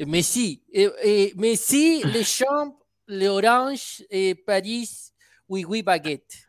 Messi, eh, Messi, Le Champ, Le Orange, Paris, Oui Oui Baguette.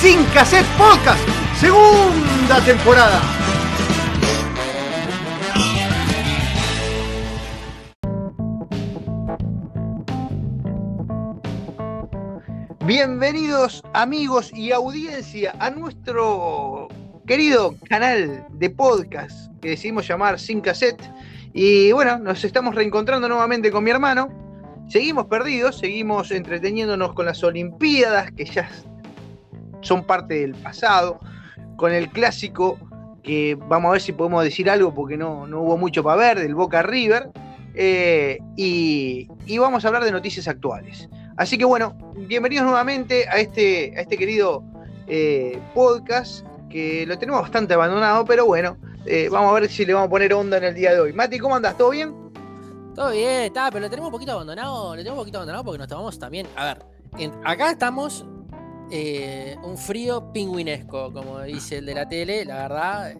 Sin Cassette Podcast, segunda temporada. Bienvenidos amigos y audiencia a nuestro querido canal de podcast que decidimos llamar Sin Cassette. Y bueno, nos estamos reencontrando nuevamente con mi hermano. Seguimos perdidos, seguimos entreteniéndonos con las Olimpiadas, que ya son parte del pasado, con el clásico, que vamos a ver si podemos decir algo porque no, no hubo mucho para ver, del Boca River, eh, y, vamos a hablar de noticias actuales. Así que bueno, bienvenidos nuevamente a este, a este querido eh, podcast, que lo tenemos bastante abandonado, pero bueno, eh, vamos a ver si le vamos a poner onda en el día de hoy. Mati, ¿cómo andas? ¿Todo bien? Todo bien, está, pero lo tenemos un poquito abandonado. Lo tenemos un poquito abandonado porque nos tomamos también. A ver, acá estamos eh, un frío pingüinesco, como dice el de la tele, la verdad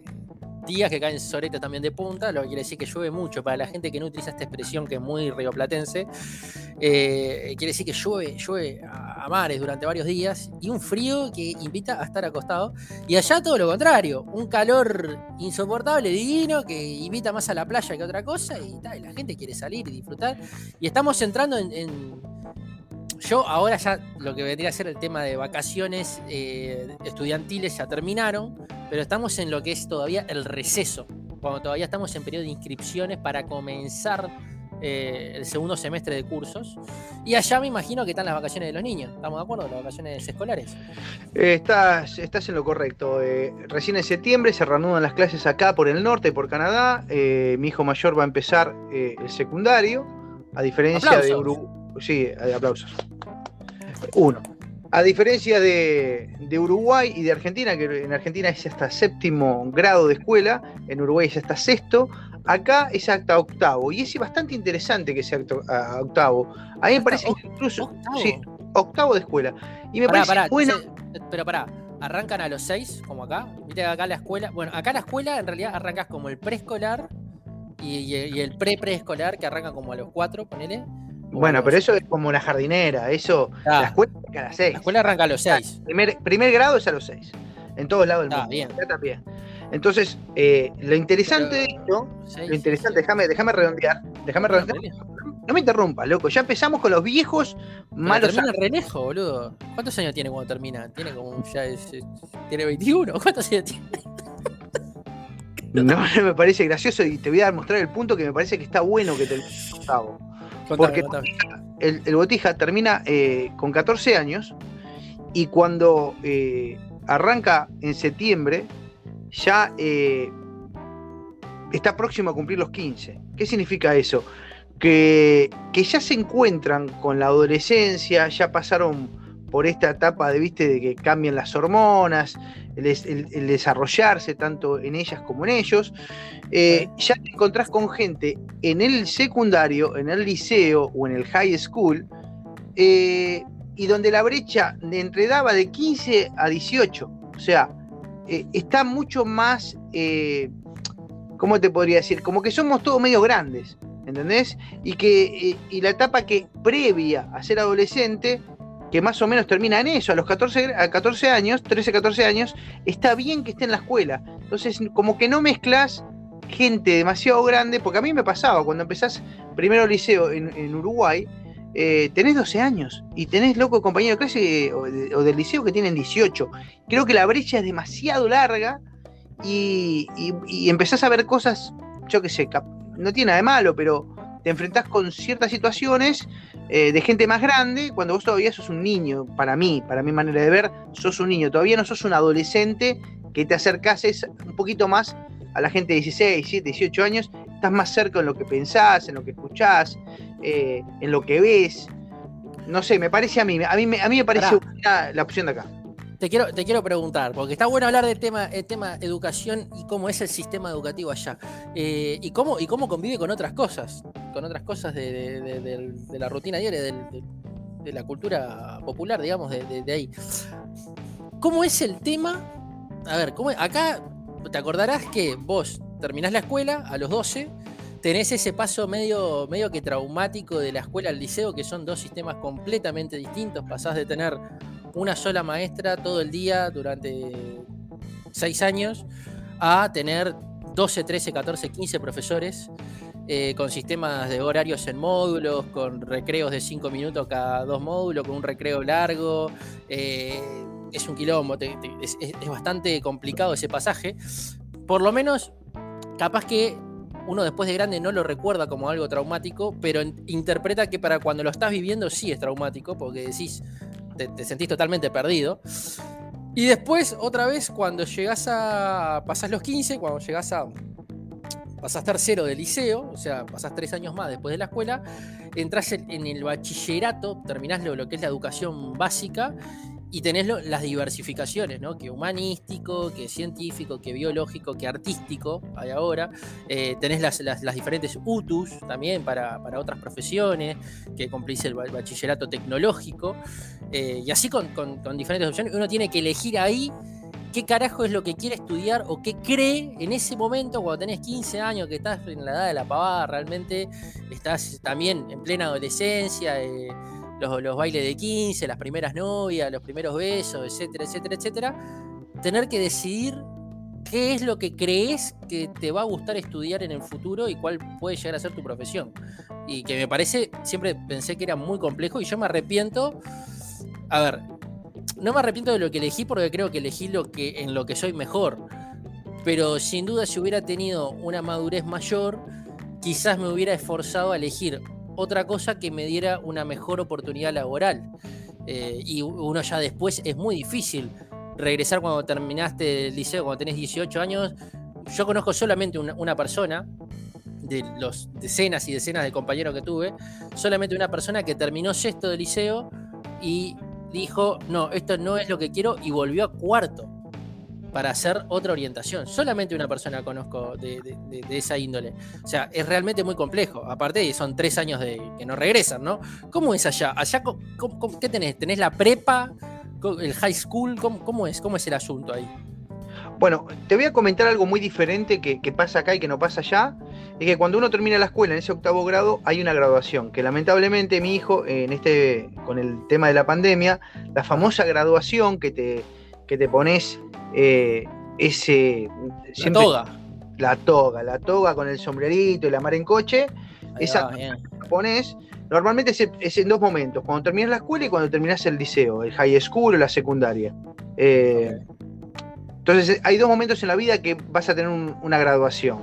días que caen soretes también de punta, lo que quiere decir que llueve mucho. Para la gente que no utiliza esta expresión que es muy rioplatense, eh, quiere decir que llueve, llueve a, mares durante varios días y un frío que invita a estar acostado. Y allá todo lo contrario, un calor insoportable, divino, que invita más a la playa que a otra cosa y, la gente quiere salir y disfrutar. Y estamos entrando en yo ahora ya lo que vendría a ser el tema de vacaciones eh, estudiantiles ya terminaron, pero estamos en lo que es todavía el receso, cuando todavía estamos en periodo de inscripciones para comenzar eh, el segundo semestre de cursos. Y allá me imagino que están las vacaciones de los niños, ¿estamos de acuerdo? Las vacaciones escolares. Eh, estás, estás en lo correcto. recién en septiembre se reanudan las clases acá por el norte, por Canadá. mi hijo mayor va a empezar el secundario, a diferencia de Uruguay. Sí, aplausos. Uno. A diferencia de, Uruguay y de Argentina, que en Argentina es hasta séptimo grado de escuela, en Uruguay es hasta sexto, acá es hasta octavo. Y es bastante interesante que sea octavo. A mí me parece incluso. Octavo. Sí, octavo de escuela. Y me parece bueno. pero pará, arrancan a los seis, como acá. Viste acá la escuela. Bueno, acá la escuela en realidad arrancas como el preescolar y, el pre-preescolar, que arranca como a los cuatro, ponele. Bueno, pero eso es como una jardinera, eso. La escuela arranca a las 6. La escuela arranca a los 6. Primer, primer grado es a los 6. En todos lados del mundo. Bien. también. Entonces, eh, lo interesante de esto, lo interesante, déjame, déjame redondear, déjame redondear. No me interrumpa, loco. Ya empezamos con los viejos malos. Termina renejo, boludo. ¿Cuántos años tiene cuando termina? Tiene como ya es, tiene 21. ¿Cuántos años tiene? No, me parece gracioso y te voy a mostrar el punto que me parece que está bueno que te lo porque El, Botija termina eh, con 14 años y cuando eh, arranca en septiembre ya eh, está próximo a cumplir los 15. ¿Qué significa eso? Que, que, ya se encuentran con la adolescencia, ya pasaron por esta etapa de, ¿viste? de que cambian las hormonas, el, desarrollarse tanto en ellas como en ellos, eh, ya te encontrás con gente en el secundario, en el liceo o en el high school, eh, y donde la brecha de entre daba de 15 a 18. O sea, eh, está mucho más, ¿cómo te podría decir? Como que somos todos medio grandes, ¿entendés? Y que y la etapa que previa a ser adolescente que más o menos termina en eso, a los 14, a 14 años, 13, 14 años, está bien que esté en la escuela. Entonces, como que no mezclas gente demasiado grande, porque a mí me pasaba, cuando empezás primero liceo en, Uruguay, eh, tenés 12 años y tenés loco compañero de clase o, del liceo que tienen 18. Creo que la brecha es demasiado larga y, empezás a ver cosas, yo qué sé, no tiene nada de malo, pero te enfrentás con ciertas situaciones eh, de gente más grande cuando vos todavía sos un niño, para mí, para mi manera de ver, sos un niño, todavía no sos un adolescente que te acercases un poquito más a la gente de 16, 17, 18 años, estás más cerca en lo que pensás, en lo que escuchás, eh, en lo que ves. No sé, me parece a mí, a mí, a mí me parece la opción de acá. Te quiero, te quiero preguntar, porque está bueno hablar del tema, el tema educación y cómo es el sistema educativo allá. Eh, y, cómo, y cómo convive con otras cosas, con otras cosas de, la rutina diaria, de, la cultura popular, digamos, de, ahí. ¿Cómo es el tema? A ver, ¿cómo, acá te acordarás que vos terminás la escuela a los 12 tenés ese paso medio, medio que traumático de la escuela al liceo, que son dos sistemas completamente distintos. Pasás de tener una sola maestra todo el día durante seis años a tener 12, 13, 14, 15 profesores eh, con sistemas de horarios en módulos, con recreos de cinco minutos cada dos módulos, con un recreo largo. Eh, es un quilombo, es, es bastante complicado ese pasaje. Por lo menos, capaz que uno después de grande no lo recuerda como algo traumático, pero interpreta que para cuando lo estás viviendo sí es traumático, porque decís, te, sentís totalmente perdido. Y después, otra vez, cuando llegás a. pasás los 15, cuando llegás a. pasás tercero de liceo, o sea, pasás tres años más después de la escuela, entras en, el bachillerato, terminás lo que es la educación básica y tenés las diversificaciones, ¿no? Que humanístico, que científico, que biológico, que artístico, hay ahora. Eh, tenés las, diferentes UTUS también para, otras profesiones, que cumplís el bachillerato tecnológico. Eh, y así con, diferentes opciones. Uno tiene que elegir ahí qué carajo es lo que quiere estudiar o qué cree en ese momento cuando tenés 15 años, que estás en la edad de la pavada, realmente estás también en plena adolescencia. Eh, los, bailes de 15, las primeras novias, los primeros besos, etcétera, etcétera, etcétera, tener que decidir qué es lo que crees que te va a gustar estudiar en el futuro y cuál puede llegar a ser tu profesión. Y que me parece, siempre pensé que era muy complejo y yo me arrepiento, a ver, no me arrepiento de lo que elegí porque creo que elegí lo que, en lo que soy mejor, pero sin duda si hubiera tenido una madurez mayor, quizás me hubiera esforzado a elegir otra cosa que me diera una mejor oportunidad laboral. Eh, y uno ya después es muy difícil regresar cuando terminaste el liceo, cuando tenés 18 años. Yo conozco solamente una, persona, de los decenas y decenas de compañeros que tuve, solamente una persona que terminó sexto de liceo y dijo, no, esto no es lo que quiero y volvió a cuarto para hacer otra orientación. Solamente una persona conozco de, esa índole. O sea, es realmente muy complejo. Aparte, son tres años de que no regresan, ¿no? ¿Cómo es allá? ¿Allá qué tenés? ¿Tenés la prepa? ¿El high school? ¿Cómo, es? ¿Cómo es el asunto ahí? Bueno, te voy a comentar algo muy diferente que, pasa acá y que no pasa allá. Es que cuando uno termina la escuela en ese octavo grado hay una graduación, que lamentablemente mi hijo, en este, con el tema de la pandemia, la famosa graduación que te, que te pones eh, ese. La toga. La toga, la toga con el sombrerito y la mar en coche. esa que pones. Normalmente es, en dos momentos, cuando terminas la escuela y cuando terminas el liceo, el high school o la secundaria. Eh, entonces hay dos momentos en la vida que vas a tener una graduación.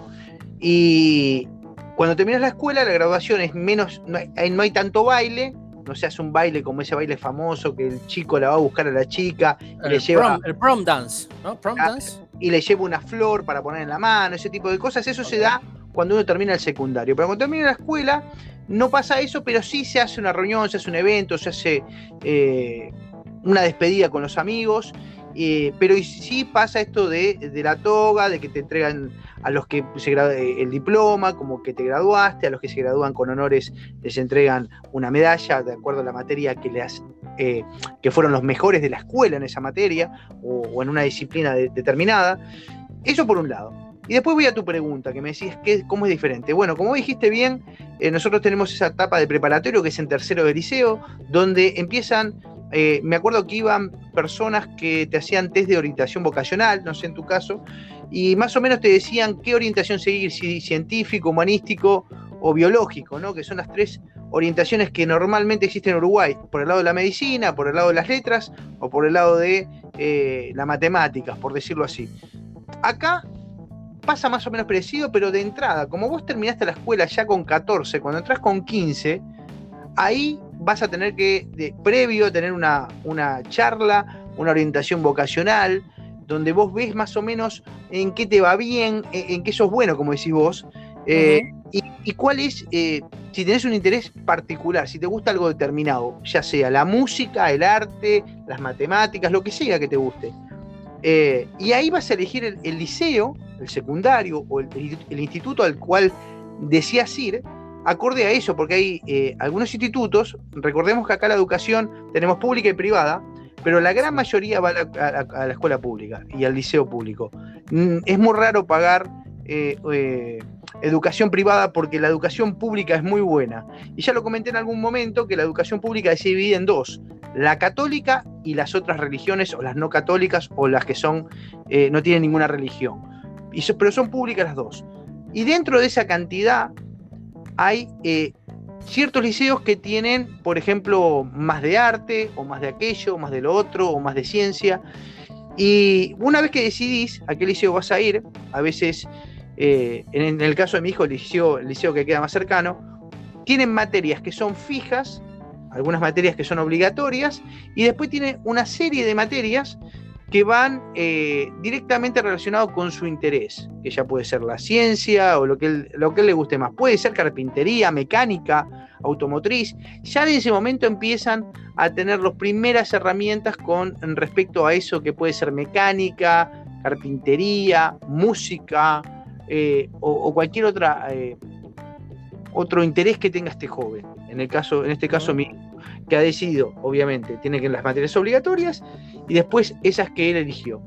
Y cuando terminas la escuela, la graduación es menos, no hay tanto baile, no se hace un baile como ese baile famoso que el chico la va a buscar a la chica y le lleva. el prom dance, ¿no? Prom ah, dance. Y le lleva una flor para poner en la mano, ese tipo de cosas. Eso se da cuando uno termina el secundario. Pero cuando termina la escuela, no pasa eso, pero sí se hace una reunión, se hace un evento, se hace eh, una despedida con los amigos eh, pero sí pasa esto de, la toga, de que te entregan a los que se eh, el diploma, como que te graduaste, a los que se gradúan con honores les entregan una medalla de acuerdo a la materia que, les, eh, que fueron los mejores de la escuela en esa materia o, en una disciplina determinada. Eso por un lado. Y después voy a tu pregunta, que me decís que, cómo es diferente. Bueno, como dijiste bien, nosotros tenemos esa etapa de preparatorio que es en tercero de liceo, donde empiezan eh, me acuerdo que iban personas que te hacían test de orientación vocacional, no sé en tu caso, y más o menos te decían qué orientación seguir, si científico, humanístico o biológico, ¿no? que son las tres orientaciones que normalmente existen en Uruguay, por el lado de la medicina, por el lado de las letras o por el lado de eh, la matemáticas, por decirlo así. Acá pasa más o menos parecido, pero de entrada, como vos terminaste la escuela ya con 14, cuando entras con 15, ahí vas a tener que, de, previo, tener una, una charla, una orientación vocacional, donde vos ves más o menos en qué te va bien, en, qué sos bueno, como decís vos, eh, y, cuál es, eh, si tenés un interés particular, si te gusta algo determinado, ya sea la música, el arte, las matemáticas, lo que sea que te guste. Eh, y ahí vas a elegir el, liceo, el secundario o el, instituto al cual deseas ir, acorde a eso, porque hay algunos institutos, recordemos que acá la educación tenemos pública y privada, pero la gran mayoría va a la, escuela pública y al liceo público. Mm, es muy raro pagar eh, eh, educación privada porque la educación pública es muy buena. Y ya lo comenté en algún momento que la educación pública se divide en dos, la católica y las otras religiones, o las no católicas, o las que son, eh, no tienen ninguna religión. Y pero son públicas las dos. Y dentro de esa cantidad hay ciertos liceos que tienen, por ejemplo, más de arte, o más de aquello, o más de lo otro, o más de ciencia. Y una vez que decidís a qué liceo vas a ir, a veces, eh, en, el caso de mi hijo, el liceo, el liceo que queda más cercano, tienen materias que son fijas, algunas materias que son obligatorias, y después tiene una serie de materias que van eh, directamente relacionados con su interés, que ya puede ser la ciencia o lo que, él, lo que le guste más. Puede ser carpintería, mecánica, automotriz. Ya en ese momento empiezan a tener las primeras herramientas con respecto a eso que puede ser mecánica, carpintería, música eh, o, cualquier otra eh, otro interés que tenga este joven. En el caso, en este caso mi que ha decidido, obviamente, tiene que las materias obligatorias y después esas que él eligió.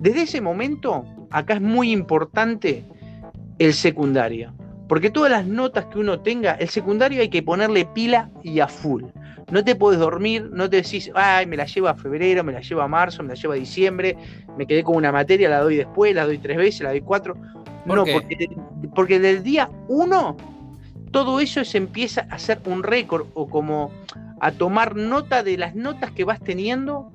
Desde ese momento, acá es muy importante el secundario, porque todas las notas que uno tenga, el secundario hay que ponerle pila y a full. No te puedes dormir, no te decís, ay, me la llevo a febrero, me la llevo a marzo, me la llevo a diciembre, me quedé con una materia, la doy después, la doy tres veces, la doy cuatro. no, porque, porque del día uno todo eso se empieza a hacer un récord o como a tomar nota de las notas que vas teniendo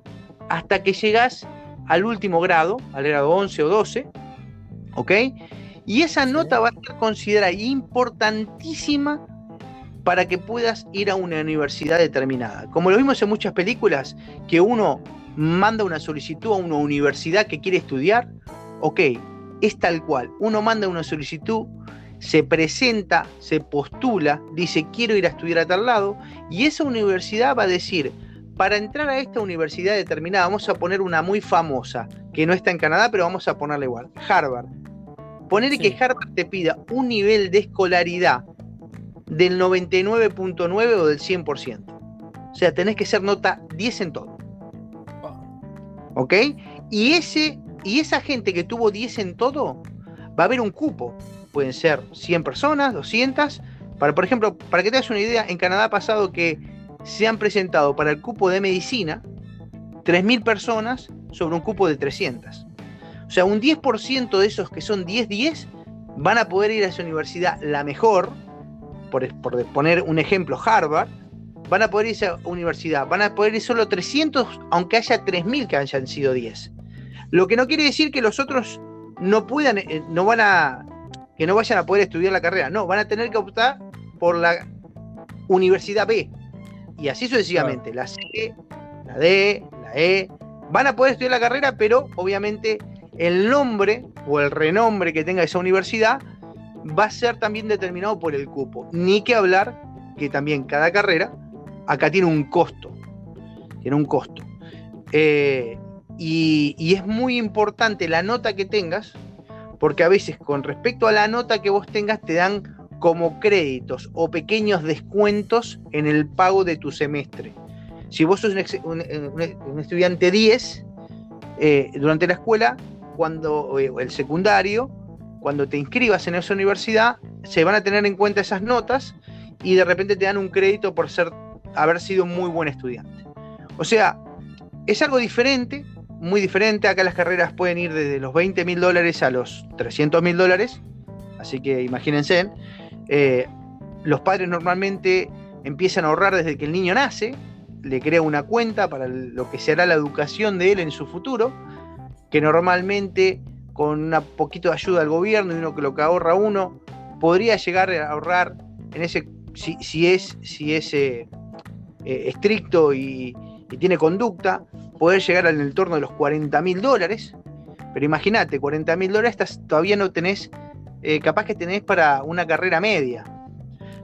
hasta que llegas al último grado, al grado 11 o 12, ¿ok? Y esa nota va a ser considerada importantísima para que puedas ir a una universidad determinada. Como lo vimos en muchas películas, que uno manda una solicitud a una universidad que quiere estudiar, ok, es tal cual. Uno manda una solicitud se presenta, se postula, dice quiero ir a estudiar a tal lado, y esa universidad va a decir, para entrar a esta universidad determinada, vamos a poner una muy famosa, que no está en Canadá, pero vamos a ponerla igual, Harvard. Poner que Harvard te pida un nivel de escolaridad del 99.9 o del 100%. O sea, tenés que ser nota 10 en todo. ¿Ok? Y, ese, y esa gente que tuvo 10 en todo, va a haber un cupo pueden ser 100 personas, 200. Para, por ejemplo, para que te hagas una idea, en Canadá ha pasado que se han presentado para el cupo de medicina 3.000 personas sobre un cupo de 300. O sea, un 10% de esos que son 10-10 van a poder ir a esa universidad, la mejor, por, por poner un ejemplo, Harvard, van a poder ir a esa universidad, van a poder ir solo 300, aunque haya 3.000 que hayan sido 10. Lo que no quiere decir que los otros no puedan, eh, no van a, que no vayan a poder estudiar la carrera. No, van a tener que optar por la universidad B. Y así sucesivamente. La C, la D, la E. Van a poder estudiar la carrera, pero obviamente el nombre o el renombre que tenga esa universidad va a ser también determinado por el cupo. Ni que hablar que también cada carrera acá tiene un costo. Tiene un costo. Eh, y, y, es muy importante la nota que tengas, porque a veces con respecto a la nota que vos tengas te dan como créditos o pequeños descuentos en el pago de tu semestre. Si vos sos un, estudiante 10 eh, durante la escuela, cuando eh, el secundario, cuando te inscribas en esa universidad, se van a tener en cuenta esas notas y de repente te dan un crédito por ser, haber sido un muy buen estudiante. O sea, es algo diferente, muy diferente. Acá las carreras pueden ir desde los 20 mil dólares a los 300 mil dólares. Así que imagínense. Eh, los padres normalmente empiezan a ahorrar desde que el niño nace, le crea una cuenta para lo que será la educación de él en su futuro, que normalmente con un poquito de ayuda del gobierno y uno que lo que ahorra uno, podría llegar a ahorrar en ese, si, es, si es eh, eh, estricto y, tiene conducta, poder llegar al entorno de los 40 mil dólares. Pero imagínate, 40 mil dólares todavía no tenés, eh, capaz que tenés para una carrera media.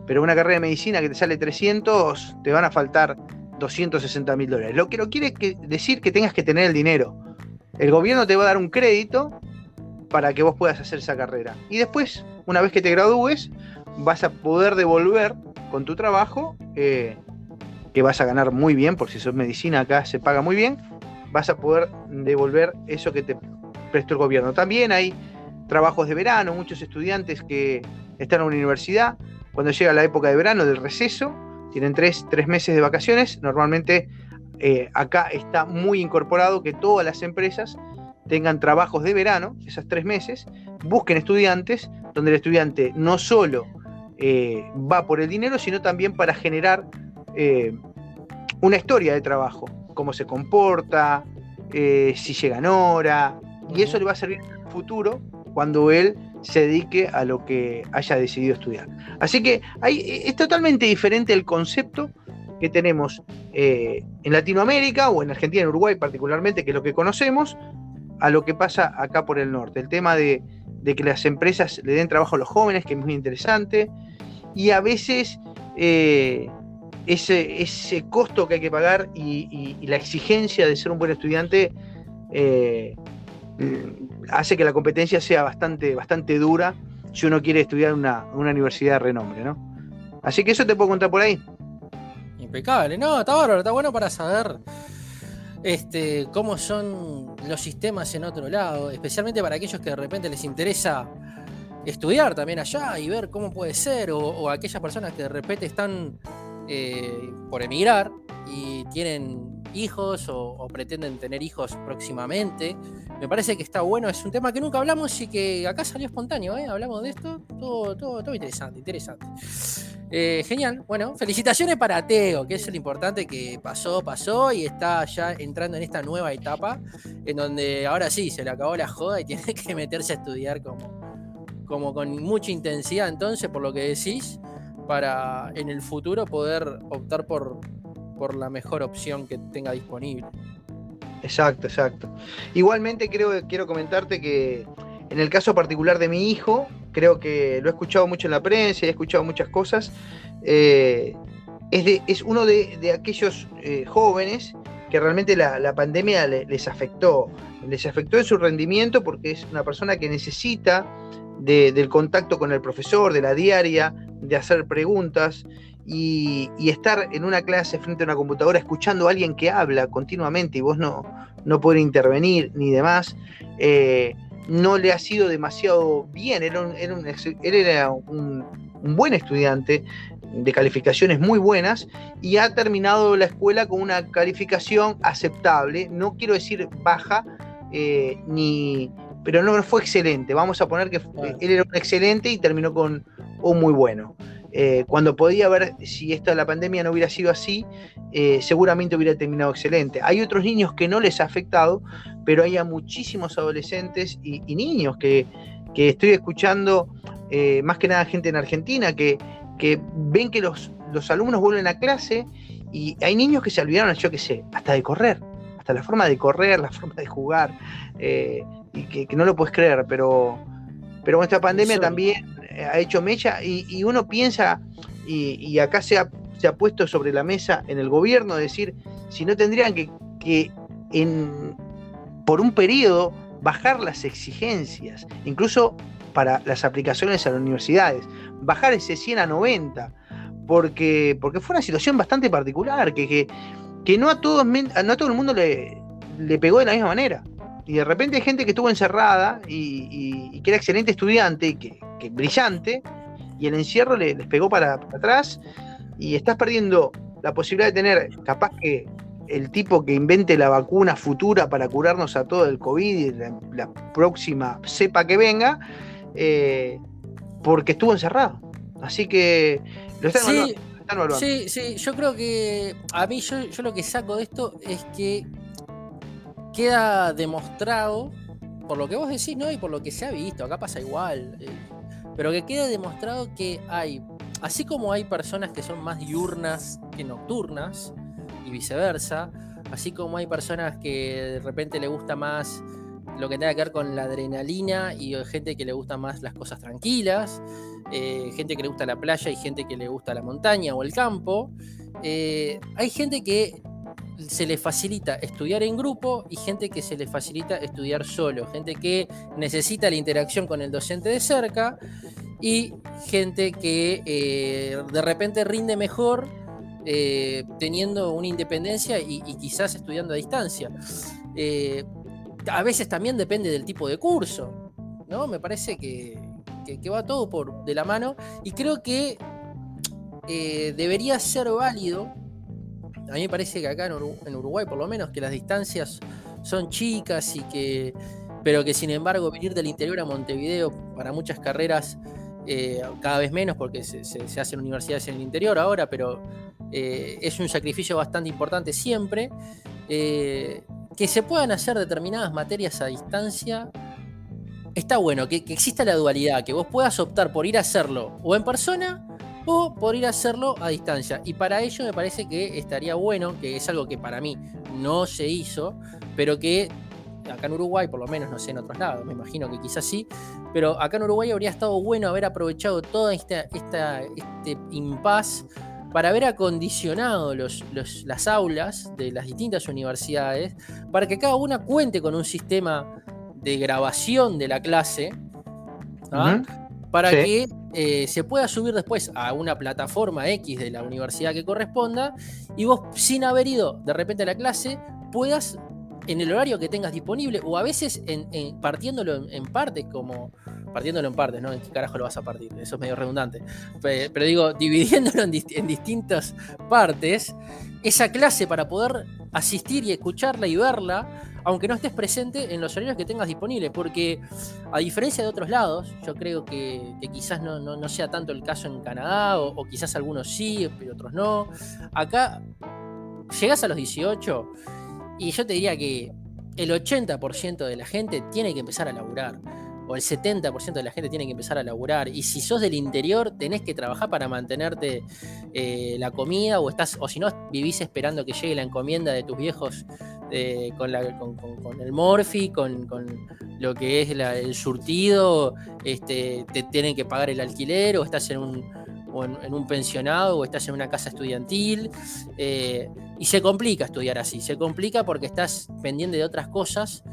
Pero una carrera de medicina que te sale 300, te van a faltar 260 mil dólares. Lo que no quiere decir que tengas que tener el dinero. El gobierno te va a dar un crédito para que vos puedas hacer esa carrera. Y después, una vez que te gradúes, vas a poder devolver con tu trabajo, eh, que vas a ganar muy bien, por si sos medicina acá se paga muy bien, vas a poder devolver eso que te prestó el gobierno. También hay trabajos de verano, muchos estudiantes que están en la universidad, cuando llega la época de verano, del receso, tienen tres, meses de vacaciones, normalmente eh, acá está muy incorporado que todas las empresas tengan trabajos de verano, esos tres meses, busquen estudiantes, donde el estudiante no solo eh, va por el dinero, sino también para generar eh, una historia de trabajo, cómo se comporta, si llega en hora, y eso le va a servir en el futuro cuando él se dedique a lo que haya decidido estudiar. Así que es totalmente diferente el concepto que tenemos eh, en Latinoamérica o en Argentina, en Uruguay particularmente, que es lo que conocemos, a lo que pasa acá por el norte. El tema de, que las empresas le den trabajo a los jóvenes, que es muy interesante, y a veces eh, ese, ese, costo que hay que pagar y, la exigencia de ser un buen estudiante eh, hace que la competencia sea bastante, bastante dura si uno quiere estudiar una, una universidad de renombre, ¿no? Así que eso te puedo contar por ahí. Impecable, no, está bárbaro, está bueno para saber este, cómo son los sistemas en otro lado, especialmente para aquellos que de repente les interesa estudiar también allá y ver cómo puede ser, o, aquellas personas que de repente están eh, por emigrar y tienen hijos o, pretenden tener hijos próximamente. Me parece que está bueno, es un tema que nunca hablamos y que acá salió espontáneo, ¿eh? hablamos de esto, todo, todo, todo interesante, interesante. Eh, genial, bueno, felicitaciones para Teo, que es lo importante que pasó, pasó y está ya entrando en esta nueva etapa, en donde ahora sí, se le acabó la joda y tiene que meterse a estudiar como, como con mucha intensidad, entonces, por lo que decís, para en el futuro poder optar por, por la mejor opción que tenga disponible. Exacto, exacto. Igualmente creo, quiero comentarte que en el caso particular de mi hijo, creo que lo he escuchado mucho en la prensa, he escuchado muchas cosas. Eh, es, es, uno de, aquellos eh, jóvenes que realmente la, pandemia les afectó. Les afectó en su rendimiento porque es una persona que necesita del contacto con el profesor, de la diaria, de hacer preguntas y, estar en una clase frente a una computadora escuchando a alguien que habla continuamente y vos no, no poder intervenir ni demás, eh, no le ha sido demasiado bien. Era él era un, buen estudiante de calificaciones muy buenas y ha terminado la escuela con una calificación aceptable, no quiero decir baja, eh, ni, pero no fue excelente. Vamos a poner que él era un excelente y terminó con un muy bueno. Eh, cuando podía ver si esta la pandemia no hubiera sido así, eh, seguramente hubiera terminado excelente. Hay otros niños que no les ha afectado, pero hay muchísimos adolescentes y, niños que, estoy escuchando, eh, más que nada gente en Argentina, que, ven que los, los, alumnos vuelven a clase y hay niños que se olvidaron, yo qué sé, hasta de correr, hasta la forma de correr, la forma de jugar, y que, no lo puedes creer, pero, pero esta pandemia también ha hecho mecha y, uno piensa, y, acá se ha, se ha, puesto sobre la mesa en el gobierno, decir, si no tendrían que, que en, por un periodo bajar las exigencias, incluso para las aplicaciones a las universidades, bajar ese 100 a 90, porque, porque fue una situación bastante particular, que, que, no, a todos, no a todo el mundo le, le pegó de la misma manera. Y de repente hay gente que estuvo encerrada y, que era excelente estudiante, que, que brillante, y el encierro les pegó para, atrás y estás perdiendo la posibilidad de tener, capaz que el tipo que invente la vacuna futura para curarnos a todo el COVID y la, próxima cepa que venga, eh, porque estuvo encerrado. Así que lo están, sí, Sí, sí, yo creo que a mí yo, yo lo que saco de esto es que queda demostrado, por lo que vos decís, ¿no? Y por lo que se ha visto, acá pasa igual, eh, pero que queda demostrado que hay, así como hay personas que son más diurnas que nocturnas, y viceversa, así como hay personas que de repente le gusta más lo que tenga que ver con la adrenalina y gente que le gusta más las cosas tranquilas, eh, gente que le gusta la playa y gente que le gusta la montaña o el campo. Eh, hay gente que se le facilita estudiar en grupo y gente que se le facilita estudiar solo, gente que necesita la interacción con el docente de cerca y gente que eh, de repente rinde mejor teniendo una independencia y, quizás estudiando a distancia a veces también depende del tipo de curso, ¿no? Me parece que, va todo por de la mano y creo que eh, debería ser válido. A mí me parece que acá en Uruguay, por lo menos, que las distancias son chicas y que, pero que sin embargo venir del interior a Montevideo para muchas carreras eh, cada vez menos porque se, hacen universidades en el interior ahora, pero eh, es un sacrificio bastante importante siempre que se puedan hacer determinadas materias a distancia, está bueno, que, exista la dualidad, que vos puedas optar por ir a hacerlo o en persona o por ir a hacerlo a distancia. Y para ello me parece que estaría bueno, que es algo que para mí no se hizo, pero que acá en Uruguay, por lo menos, no sé en otros lados, me imagino que quizás sí, pero acá en Uruguay habría estado bueno haber aprovechado toda esta, esta este impas para haber acondicionado las aulas de las distintas universidades para que cada una cuente con un sistema de grabación de la clase, para que eh, se pueda subir después a una plataforma X de la universidad que corresponda y vos sin haber ido de repente a la clase puedas en el horario que tengas disponible o a veces en, partiéndolo en, partes como partiéndolo en partes, ¿no? ¿En qué carajo lo vas a partir? Eso es medio redundante. Pero, digo, dividiéndolo en, distintas partes, esa clase para poder asistir y escucharla y verla, aunque no estés presente en los horarios que tengas disponibles, porque a diferencia de otros lados, yo creo que, quizás no, sea tanto el caso en Canadá, o, o quizás algunos sí, pero otros no. Acá llegas a los 18 y yo te diría que el 80% de la gente tiene que empezar a laburar. O el 70% de la gente tiene que empezar a laburar. Y si sos del interior, tenés que trabajar para mantenerte eh, la comida. O estás, o si no, vivís esperando que llegue la encomienda de tus viejos eh, con, el morfi, con, lo que es el surtido. Este, te tienen que pagar el alquiler, o estás en un o en, un pensionado o estás en una casa estudiantil. Eh, y se complica estudiar así, se complica porque estás pendiente de otras cosas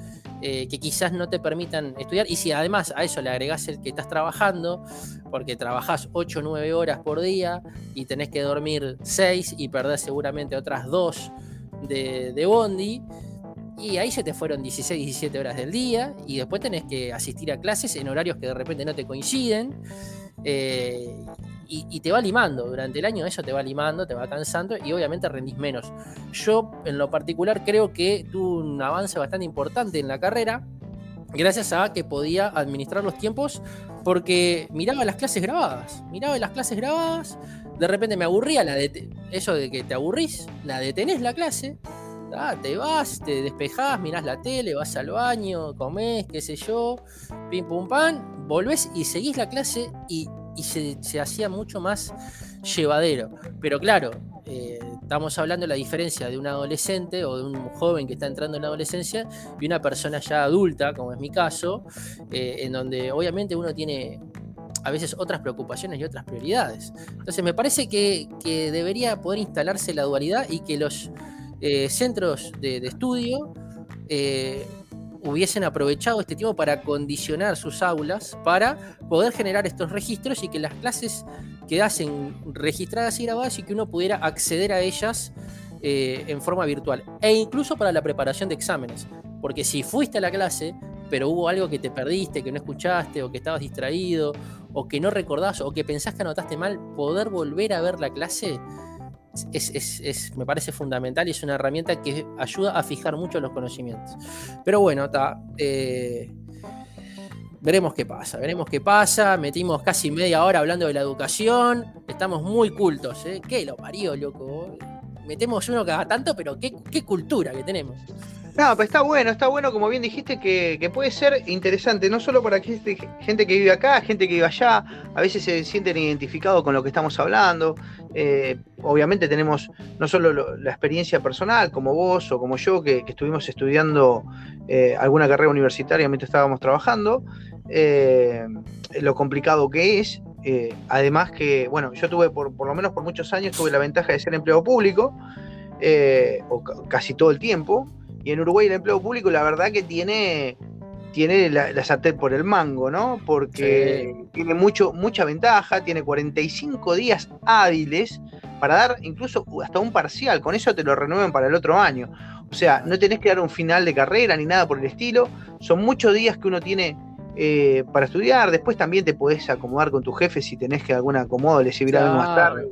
eh, que quizás no te permitan estudiar. Y si además a eso le agregás el que estás trabajando, porque trabajás 8 o 9 horas por día y tenés que dormir 6 y perdés seguramente otras 2 de, de bondi. Y ahí se te fueron 16, 17 horas del día y después tenés que asistir a clases en horarios que de repente no te coinciden. Eh, y, te va limando, durante el año eso te va limando, te va cansando y obviamente rendís menos. Yo en lo particular creo que tuve un avance bastante importante en la carrera, gracias a que podía administrar los tiempos porque miraba las clases grabadas, miraba las clases grabadas, de repente me aburría la de eso de que te aburrís, la detenés la clase, te vas, te despejás, mirás la tele, vas al baño, comés, qué sé yo, pim pum pam, volvés y seguís la clase y y se, hacía mucho más llevadero. Pero claro, eh, estamos hablando de la diferencia de un adolescente o de un joven que está entrando en la adolescencia y una persona ya adulta, como es mi caso, eh, en donde obviamente uno tiene a veces otras preocupaciones y otras prioridades. Entonces me parece que, debería poder instalarse la dualidad y que los eh, centros de, de estudio hubiesen aprovechado este tiempo para condicionar sus aulas para poder generar estos registros y que las clases quedasen registradas y grabadas y que uno pudiera acceder a ellas eh, en forma virtual. E incluso para la preparación de exámenes. Porque si fuiste a la clase, pero hubo algo que te perdiste, que no escuchaste, o que estabas distraído, o que no recordás, o que pensás que anotaste mal, poder volver a ver la clase es, me parece fundamental y es una herramienta que ayuda a fijar mucho los conocimientos. Pero bueno, está. Eh, veremos qué pasa, veremos qué pasa. Metimos casi media hora hablando de la educación. Estamos muy cultos, ¿eh? ¿Qué lo parió, loco? Metemos uno cada tanto, pero qué, qué cultura que tenemos. No, pero está bueno, está bueno, como bien dijiste, que, puede ser interesante, no solo para gente, gente, que vive acá, gente que vive allá, a veces se sienten identificados con lo que estamos hablando. Eh, obviamente tenemos no solo la experiencia personal, como vos o como yo, que, estuvimos estudiando eh, alguna carrera universitaria mientras estábamos trabajando, eh, lo complicado que es. además que, bueno, yo tuve, por, por lo menos por muchos años, tuve la ventaja de ser empleado público, o casi todo el tiempo. Y en Uruguay el empleo público, la verdad que tiene, tiene la, la por el mango, ¿no? Porque tiene mucho, mucha ventaja, tiene 45 días hábiles para dar incluso hasta un parcial, con eso te lo renueven para el otro año. O sea, no tenés que dar un final de carrera ni nada por el estilo, son muchos días que uno tiene eh, para estudiar, después también te podés acomodar con tu jefe si tenés que algún acomodo, le servirá algo más tarde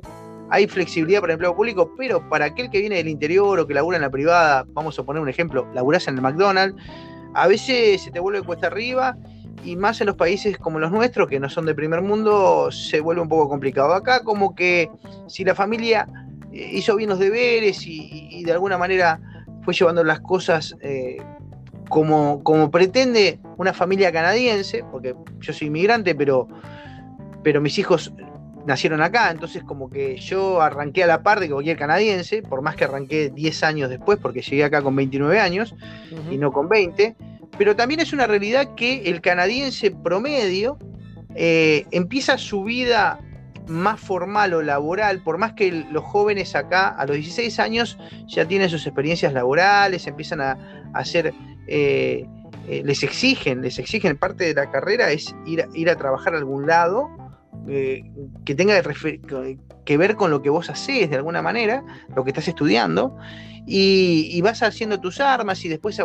hay flexibilidad para el empleo público, pero para aquel que viene del interior o que labura en la privada, vamos a poner un ejemplo, laburás en el McDonald's, a veces se te vuelve cuesta arriba y más en los países como los nuestros, que no son de primer mundo, se vuelve un poco complicado. Acá como que si la familia eh, hizo bien los deberes y, de alguna manera fue llevando las cosas eh, como, como pretende una familia canadiense, porque yo soy inmigrante, pero, pero mis hijos nacieron acá, entonces como que yo arranqué a la par de cualquier canadiense, por más que arranqué 10 años después, porque llegué acá con 29 años y no con 20, pero también es una realidad que el canadiense promedio eh, empieza su vida más formal o laboral, por más que los jóvenes acá a los 16 años ya tienen sus experiencias laborales, empiezan a, hacer... Eh, eh, les exigen, les exigen parte de la carrera es ir, ir a trabajar a algún lado eh, que tenga que ver con lo que vos haces de alguna manera, lo que estás estudiando, y, vas haciendo tus armas y después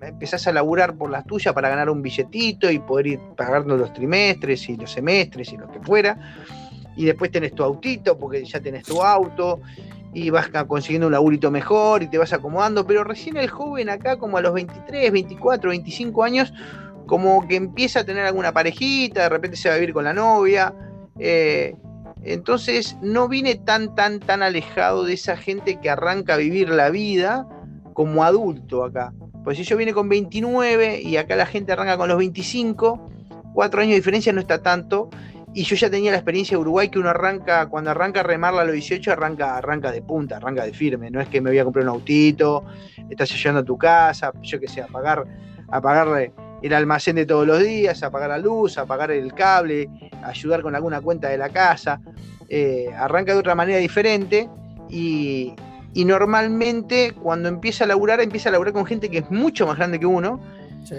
empezás a laburar por las tuyas para ganar un billetito y poder ir pagando los trimestres y los semestres y lo que fuera. Y después tenés tu autito, porque ya tenés tu auto, y vas consiguiendo un laburito mejor y te vas acomodando, pero recién el joven acá como a los 23, 24, 25 años, como que empieza a tener alguna parejita, de repente se va a vivir con la novia, eh, entonces no vine tan, tan, tan alejado de esa gente que arranca a vivir la vida como adulto acá. Pues si yo vine con 29 y acá la gente arranca con los 25, cuatro años de diferencia no está tanto. Y yo ya tenía la experiencia de Uruguay que uno arranca, cuando arranca a remarla a los 18, arranca, arranca de punta, arranca de firme. No es que me voy a comprar un autito, estás llegando a tu casa, yo que sé, a pagar, a pagarle el almacén de todos los días, apagar la luz, apagar el cable, ayudar con alguna cuenta de la casa. Eh, arranca de otra manera diferente y, normalmente cuando empieza a laburar, empieza a laburar con gente que es mucho más grande que uno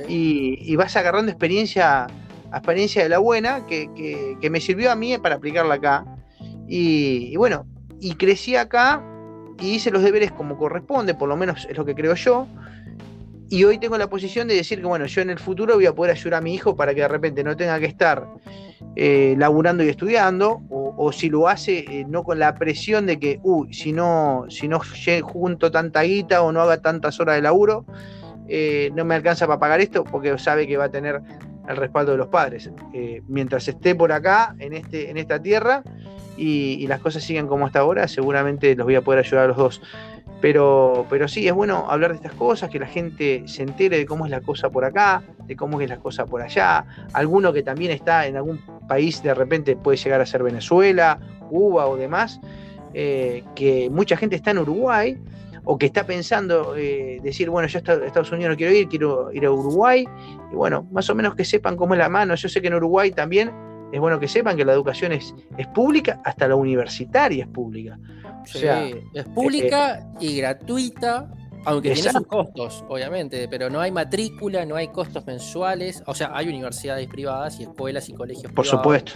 y, vas agarrando experiencia, experiencia de la buena que, me sirvió a mí para aplicarla acá. Y, y bueno, y crecí acá y hice los deberes como corresponde, por lo menos es lo que creo yo. Y hoy tengo la posición de decir que, bueno, yo en el futuro voy a poder ayudar a mi hijo para que de repente no tenga que estar eh, laburando y estudiando, o, si lo hace, eh, no con la presión de que, uy, si no, si no junto tanta guita o no haga tantas horas de laburo, eh, no me alcanza para pagar esto, porque sabe que va a tener el respaldo de los padres. mientras esté por acá, en, este, en esta tierra, y, y las cosas siguen como hasta ahora, seguramente los voy a poder ayudar a los dos. Pero, pero sí, es bueno hablar de estas cosas, que la gente se entere de cómo es la cosa por acá, de cómo es la cosa por allá. Alguno que también está en algún país de repente puede llegar a ser Venezuela, Cuba o demás, eh, que mucha gente está en Uruguay o que está pensando eh, decir, bueno, yo a Estados Unidos no quiero ir, quiero ir a Uruguay. Y bueno, más o menos que sepan cómo es la mano. Yo sé que en Uruguay también es bueno que sepan que la educación es, es pública, hasta la universitaria es pública. Sí, es pública eh, y gratuita, aunque tiene sus costos, obviamente, pero no hay matrícula, no hay costos mensuales. O sea, hay universidades privadas y escuelas y colegios Por supuesto.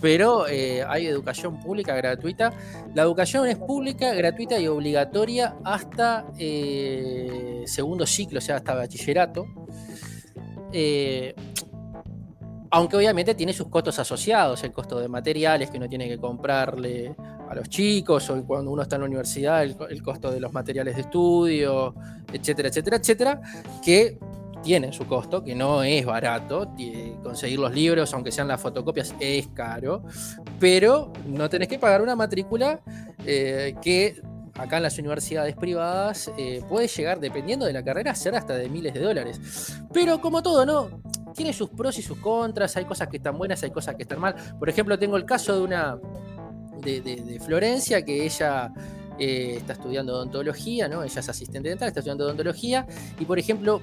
Pero eh, hay educación pública gratuita. La educación es pública, gratuita y obligatoria hasta eh, segundo ciclo, o sea, hasta bachillerato. Aunque obviamente tiene sus costos asociados, el costo de materiales que uno tiene que comprarle a los chicos o cuando uno está en la universidad, el, costo de los materiales de estudio, etcétera, etcétera, etcétera, que tienen su costo, que no es barato. Conseguir los libros, aunque sean las fotocopias, es caro. Pero no tenés que pagar una matrícula eh, que acá en las universidades privadas eh, puede llegar, dependiendo de la carrera, a ser hasta de miles de dólares. Pero como todo, ¿no? Tiene sus pros y sus contras, hay cosas que están buenas, hay cosas que están mal. Por ejemplo, tengo el caso de una de, Florencia, que ella eh, está estudiando odontología, ¿no? Ella es asistente dental, está estudiando odontología, y por ejemplo,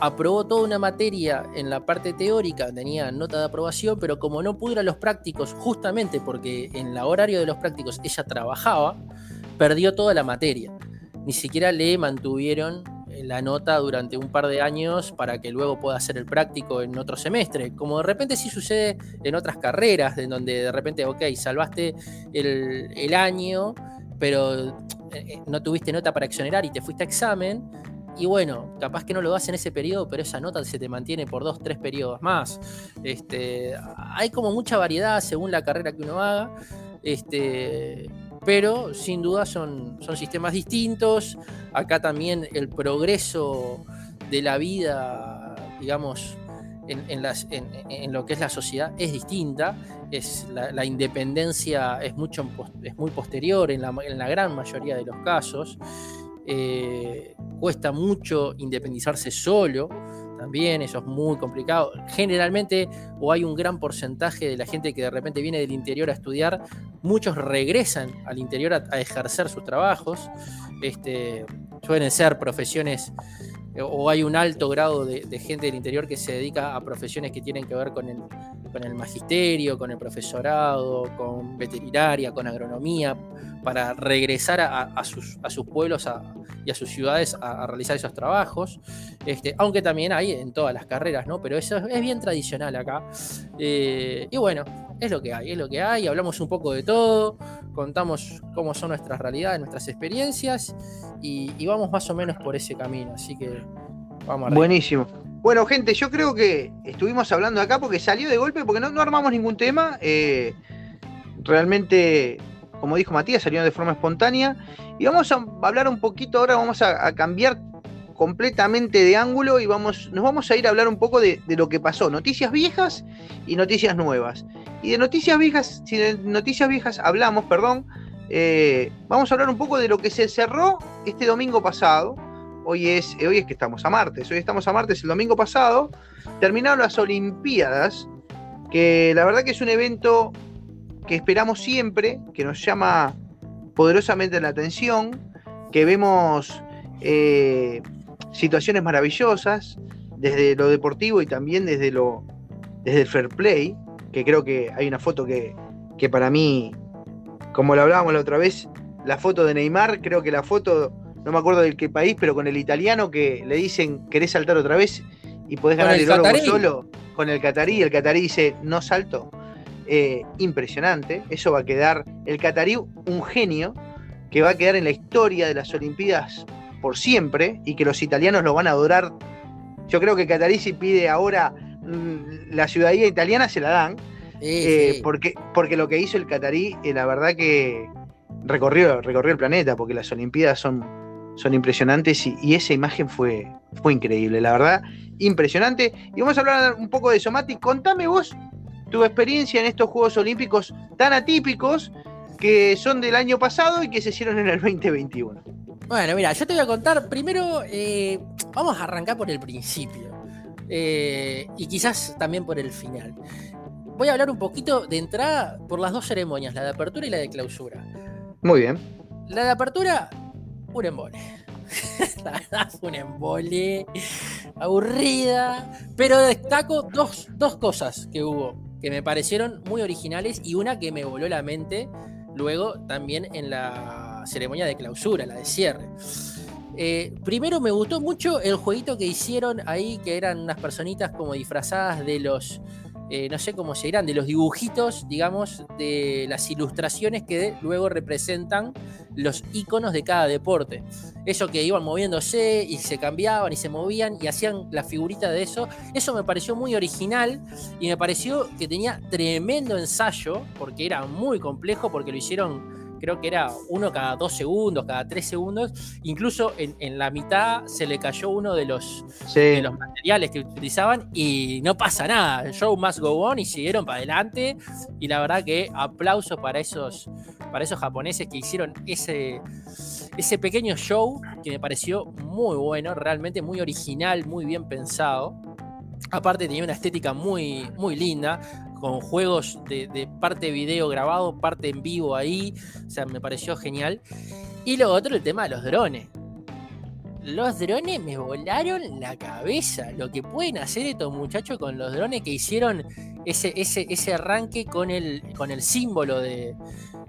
aprobó toda una materia en la parte teórica, tenía nota de aprobación, pero como no pudo ir a los prácticos, justamente porque en el horario de los prácticos ella trabajaba, perdió toda la materia. Ni siquiera le mantuvieron eh, la nota durante un par de años para que luego pueda hacer el práctico en otro semestre. Como de repente sí sucede en otras carreras, en donde de repente, ok, salvaste el, año, pero eh, eh, no tuviste nota para exonerar y te fuiste a examen. Y bueno, capaz que no lo das en ese periodo, pero esa nota se te mantiene por dos, tres periodos más. Este, hay como mucha variedad según la carrera que uno haga. Este, pero sin duda son, son sistemas distintos. Acá también el progreso de la vida, digamos, en, lo que es la sociedad es distinta. Es, la, independencia es, mucho, es muy posterior en la, en la gran mayoría de los casos. Eh, cuesta mucho independizarse solo también, eso es muy complicado. Generalmente, o hay un gran porcentaje de la gente que de repente viene del interior a estudiar, muchos regresan al interior a, ejercer sus trabajos. Este, suelen ser profesiones o hay un alto grado de, gente del interior que se dedica a profesiones que tienen que ver con el, con el magisterio, con el profesorado, con veterinaria, con agronomía, para regresar a, sus, a sus, pueblos y a sus ciudades a, realizar esos trabajos. Este, aunque también hay en todas las carreras, ¿no? Pero eso es, bien tradicional acá. Eh, y bueno, es lo que hay, es lo que hay. Hablamos un poco de todo, contamos cómo son nuestras realidades, nuestras experiencias y, vamos más o menos por ese camino. Así que vamos a Buenísimo. Bueno, gente, yo creo que estuvimos hablando acá porque salió de golpe, porque no, armamos ningún tema. Eh, realmente como dijo Matías, salió de forma espontánea. Y vamos a hablar un poquito ahora, vamos a, cambiar completamente de ángulo y vamos, nos vamos a ir a hablar un poco de, lo que pasó, noticias viejas y noticias nuevas. Y de noticias viejas, si de noticias viejas hablamos, perdón, eh, vamos a hablar un poco de lo que se cerró este domingo pasado. Hoy es, hoy es que estamos a martes, hoy estamos a martes, el domingo pasado terminaron las Olimpiadas, que la verdad que es un evento que esperamos siempre, que nos llama poderosamente la atención, que vemos eh, situaciones maravillosas desde lo deportivo y también desde, lo, desde el fair play, que creo que hay una foto que, que para mí, como lo hablábamos la otra vez, la foto de Neymar, creo que la foto, no me acuerdo del qué país, pero con el italiano que le dicen, ¿querés saltar otra vez? Y podés ganar el, oro solo con el catarí, el catarí dice, no salto. Eh, impresionante. Eso va a quedar, el catarí, un genio que va a quedar en la historia de las Olimpiadas por siempre y que los italianos lo van a adorar. Yo creo que Catarí si pide ahora la ciudadanía italiana se la dan. Eh, porque, porque lo que hizo el catarí, eh, la verdad que recorrió, recorrió el planeta, porque las Olimpiadas son, son impresionantes y, esa imagen fue, fue increíble, la verdad, impresionante. Y vamos a hablar un poco de eso, Mati. Contame vos tu experiencia en estos Juegos Olímpicos tan atípicos que son del año pasado y que se hicieron en el 2021. Bueno, mira, yo te voy a contar primero, eh, vamos a arrancar por el principio eh, y quizás también por el final. Voy a hablar un poquito de entrada por las dos ceremonias, la de apertura y la de clausura. Muy bien. La de apertura, un embole. la verdad fue un embole, aburrida, pero destaco dos, dos cosas que hubo que me parecieron muy originales y una que me voló la mente luego también en la ceremonia de clausura, la de cierre. Eh, primero me gustó mucho el jueguito que hicieron ahí, que eran unas personitas como disfrazadas de los eh, no sé cómo se dirán, de los dibujitos, digamos, de las ilustraciones que luego representan los iconos de cada deporte. Eso que iban moviéndose y se cambiaban y se movían y hacían la figurita de eso, eso me pareció muy original y me pareció que tenía tremendo ensayo, porque era muy complejo, porque lo hicieron creo que era uno cada dos segundos, cada tres segundos. Incluso en, la mitad se le cayó uno de los, los materiales que utilizaban y no pasa nada. El show must go on y siguieron para adelante. Y la verdad que aplauso para esos, para esos japoneses que hicieron ese, ese pequeño show que me pareció muy bueno, realmente muy original, muy bien pensado. Aparte tenía una estética muy, muy linda, con juegos de, parte video grabado, parte en vivo ahí. O sea, me pareció genial. Y lo otro, el tema de los drones. Los drones me volaron la cabeza. Lo que pueden hacer estos muchachos con los drones que hicieron ese, ese, ese arranque con el, con el símbolo de,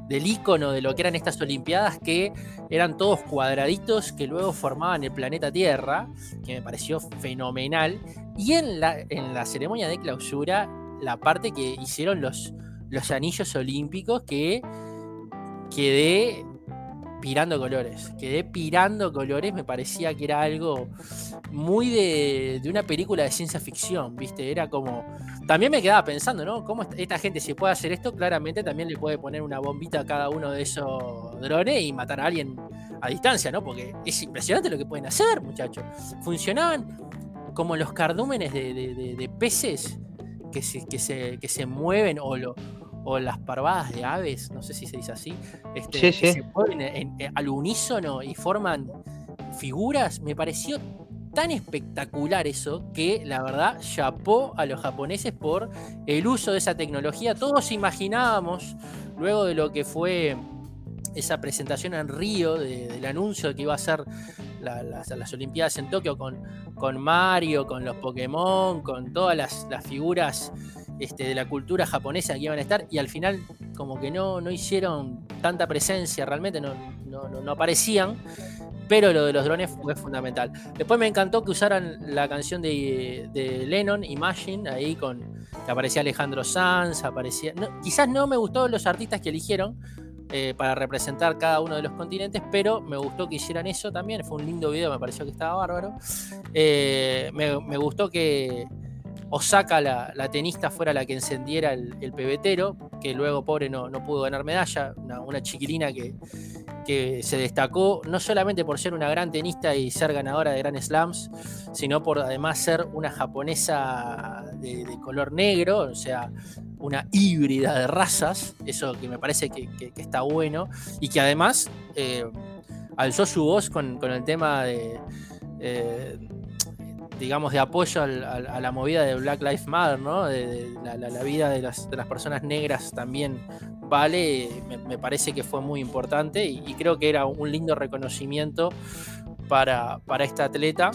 del icono de lo que eran estas Olimpiadas, que eran todos cuadraditos que luego formaban el planeta Tierra, que me pareció fenomenal. Y en la, en la ceremonia de clausura, la parte que hicieron los, los anillos olímpicos, que quedé pirando colores. Quedé pirando colores, me parecía que era algo muy de, de, una película de ciencia ficción, ¿viste? Era como. También me quedaba pensando, ¿no? ¿Cómo esta gente, si puede hacer esto, claramente también le puede poner una bombita a cada uno de esos drones y matar a alguien a distancia, ¿no? Porque es impresionante lo que pueden hacer, muchachos. Funcionaban como los cardúmenes de, de, peces que se, que, se, que se mueven o lo o las parvadas de aves, no sé si se dice así, este, que se mueven al unísono y forman figuras, me pareció tan espectacular eso que la verdad chapó a los japoneses por el uso de esa tecnología. Todos imaginábamos, luego de lo que fue esa presentación en Río del anuncio de que iba a ser las, Olimpiadas en Tokio con, con Mario, con los Pokémon, con todas las, las figuras este, de la cultura japonesa que iban a estar y al final como que no, no hicieron tanta presencia, realmente no, no, aparecían, pero lo de los drones fue fundamental. Después me encantó que usaran la canción de, de Lennon, Imagine, ahí con que aparecía Alejandro Sanz, aparecía... quizás no me gustó los artistas que eligieron, eh, para representar cada uno de los continentes, pero me gustó que hicieran eso también. Fue un lindo video, me pareció que estaba bárbaro. Eh, me, gustó que, Osaka, la, la, tenista, fuera la que encendiera el, pebetero, que luego, pobre, no, no pudo ganar medalla. Una, chiquilina que, que, se destacó no solamente por ser una gran tenista y ser ganadora de Grand Slams, sino por además ser una japonesa de, color negro, o sea, una híbrida de razas. Eso que me parece que, está bueno. Y que además eh, alzó su voz con, el tema de. Eh, digamos, de apoyo a la movida de Black Lives Matter, ¿no? De, la, vida de las, personas negras también vale, me, parece que fue muy importante y, creo que era un lindo reconocimiento para, para esta atleta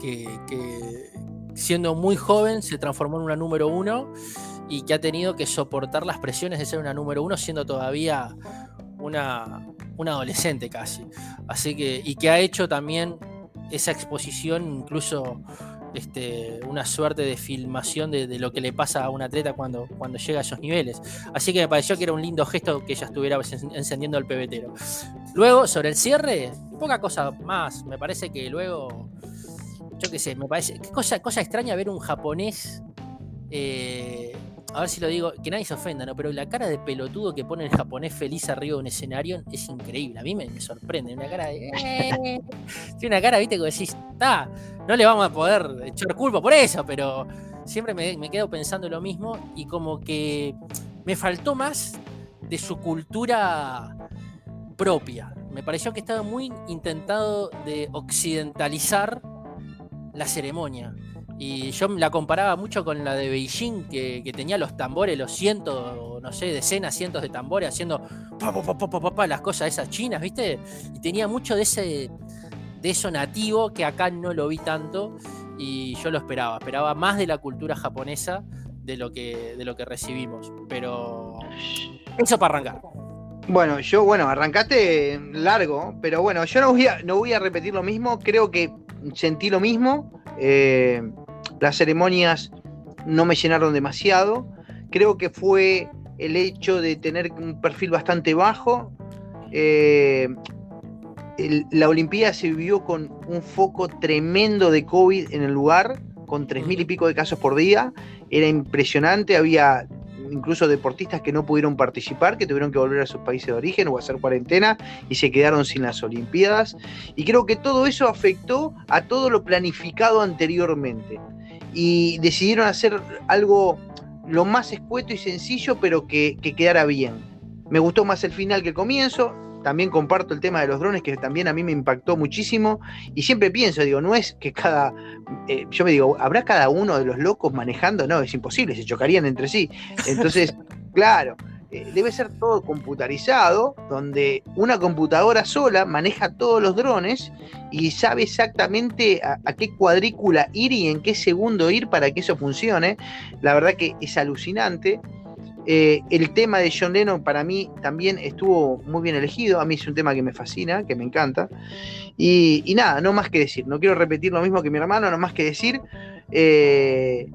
que, siendo muy joven se transformó en una número uno y que ha tenido que soportar las presiones de ser una número uno siendo todavía una, una adolescente casi. Así que, y que ha hecho también esa exposición, incluso este, una suerte de filmación de, lo que le pasa a un atleta cuando, cuando llega a esos niveles. Así que me pareció que era un lindo gesto que ella estuviera encendiendo el pebetero. Luego, sobre el cierre, poca cosa más. Me parece que luego, yo qué sé, me parece, cosa, cosa extraña ver un japonés eh, a ver si lo digo, que nadie se ofenda, ¿no? Pero la cara de pelotudo que pone el japonés feliz arriba de un escenario es increíble. A mí me, sorprende. Una cara de. Eh". Tiene una cara, viste, que decís, está, no le vamos a poder echar culpa por eso, pero siempre me, me quedo pensando lo mismo y como que me faltó más de su cultura propia. Me pareció que estaba muy intentado de occidentalizar la ceremonia. Y yo la comparaba mucho con la de Beijing, que, tenía los tambores, los cientos, no sé, decenas, cientos de tambores haciendo pa, las cosas esas chinas, ¿viste? Y tenía mucho de ese de eso nativo que acá no lo vi tanto y yo lo esperaba, esperaba más de la cultura japonesa de lo que, de lo que recibimos. Pero eso para arrancar. Bueno, yo, bueno, arrancaste largo, pero bueno, yo no voy a, no voy a repetir lo mismo, creo que sentí lo mismo. Eh, las ceremonias no me llenaron demasiado. Creo que fue el hecho de tener un perfil bastante bajo. Eh, la Olimpiada se vivió con un foco tremendo de COVID en el lugar, con tres mil y pico de casos por día. Era impresionante, había incluso deportistas que no pudieron participar, que tuvieron que volver a sus países de origen o hacer cuarentena y se quedaron sin las Olimpiadas. Y creo que todo eso afectó a todo lo planificado anteriormente. Y decidieron hacer algo lo más escueto y sencillo, pero que, que quedara bien. Me gustó más el final que el comienzo también comparto el tema de los drones, que también a mí me impactó muchísimo. Y siempre pienso, digo, no es que cada. Eh, yo me digo, ¿habrá cada uno de los locos manejando? No, es imposible, se chocarían entre sí. Entonces, claro. Eh, debe ser todo computarizado, donde una computadora sola maneja todos los drones y sabe exactamente a, qué cuadrícula ir y en qué segundo ir para que eso funcione. La verdad que es alucinante. Eh, el tema de John Lennon para mí también estuvo muy bien elegido. A mí es un tema que me fascina, que me encanta. Y, nada, no más que decir. No quiero repetir lo mismo que mi hermano, no más que decir. Eh,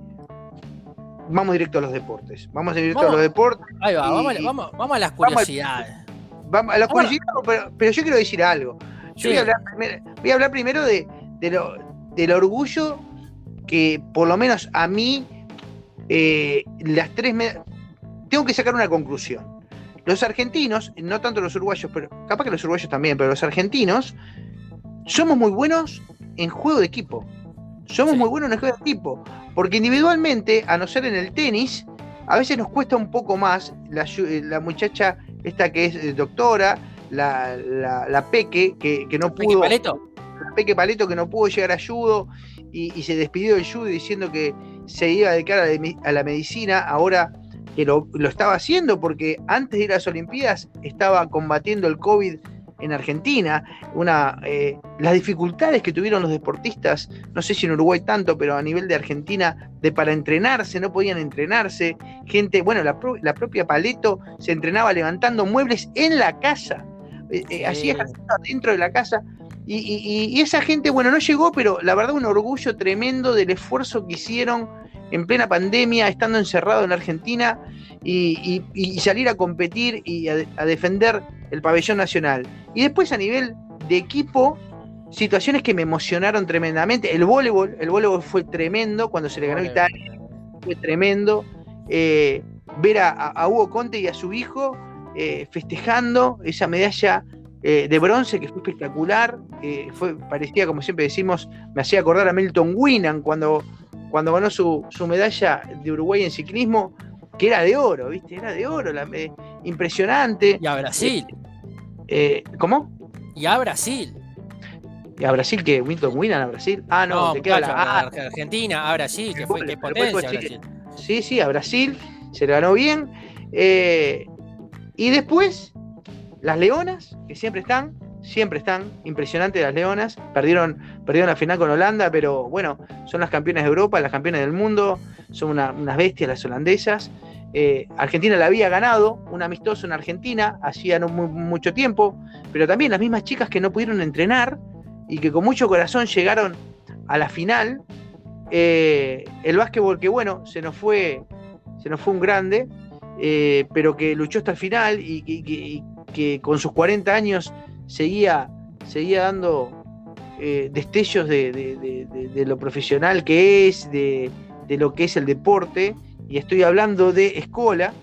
vamos directo a los deportes. Vamos directo a los deportes. Ahí va, vamos, a las curiosidades. Vamos a, las curiosidades, pero, yo quiero decir algo. Yo voy, a hablar primero, de, del orgullo que, por lo menos a mí, eh, las tres tengo que sacar una conclusión. Los argentinos, no tanto los uruguayos, pero capaz que los uruguayos también, pero los argentinos somos muy buenos en juego de equipo. Somos muy buenos en el juego de equipo. Porque individualmente, a no ser en el tenis, a veces nos cuesta un poco más. La, eh, muchacha, esta que es eh, doctora, la, Peque, que, no pudo. Paleto. La Peque Paleto, que no pudo llegar a judo y, se despidió del judo diciendo que se iba a dedicar a la medicina. Ahora que lo, estaba haciendo porque antes de ir a las Olimpiadas estaba combatiendo el COVID en Argentina, una, eh, las dificultades que tuvieron los deportistas, no sé si en Uruguay tanto, pero a nivel de Argentina, de para entrenarse, no podían entrenarse, gente, bueno, la, propia Paleto se entrenaba levantando muebles en la casa, eh, eh, ejercicio dentro de la casa, y, y, esa gente, bueno, no llegó, pero la verdad un orgullo tremendo del esfuerzo que hicieron en plena pandemia, estando encerrado en Argentina y, salir a competir y a, defender el pabellón nacional. Y después a nivel de equipo, situaciones que me emocionaron tremendamente. El voleibol, el voleibol fue tremendo cuando se le ganó Italia, fue tremendo. Eh, ver a, Hugo Conte y a su hijo eh, festejando esa medalla eh, de bronce que fue espectacular, fue, parecía, como siempre decimos, me hacía acordar a Milton Winnan cuando cuando ganó su, medalla de Uruguay en ciclismo, que era de oro, ¿viste? Era de oro, la, impresionante. Y a Brasil. Eh, ¿Cómo? Y a Brasil. ¿Y a Brasil que Winton Winan a Brasil? Ah, no, te queda la, Argentina, a Brasil, que fue potencia Brasil. Sí, sí, a Brasil, se le ganó bien. Eh, y después, las Leonas, que siempre están, siempre están impresionantes las Leonas. Perdieron, perdieron la final con Holanda, pero bueno, son las campeonas de Europa, las campeonas del mundo, son unas bestias las holandesas. Eh, Argentina la había ganado, un amistoso en Argentina, hacía no mucho tiempo, pero también las mismas chicas que no pudieron entrenar y que con mucho corazón llegaron a la final. Eh, el básquetbol que bueno, se nos fue, se nos fue un grande, eh, pero que luchó hasta el final y, y que con sus 40 años seguía, dando eh, destellos de, lo profesional que es, de, lo que es el deporte, y estoy hablando de Escola,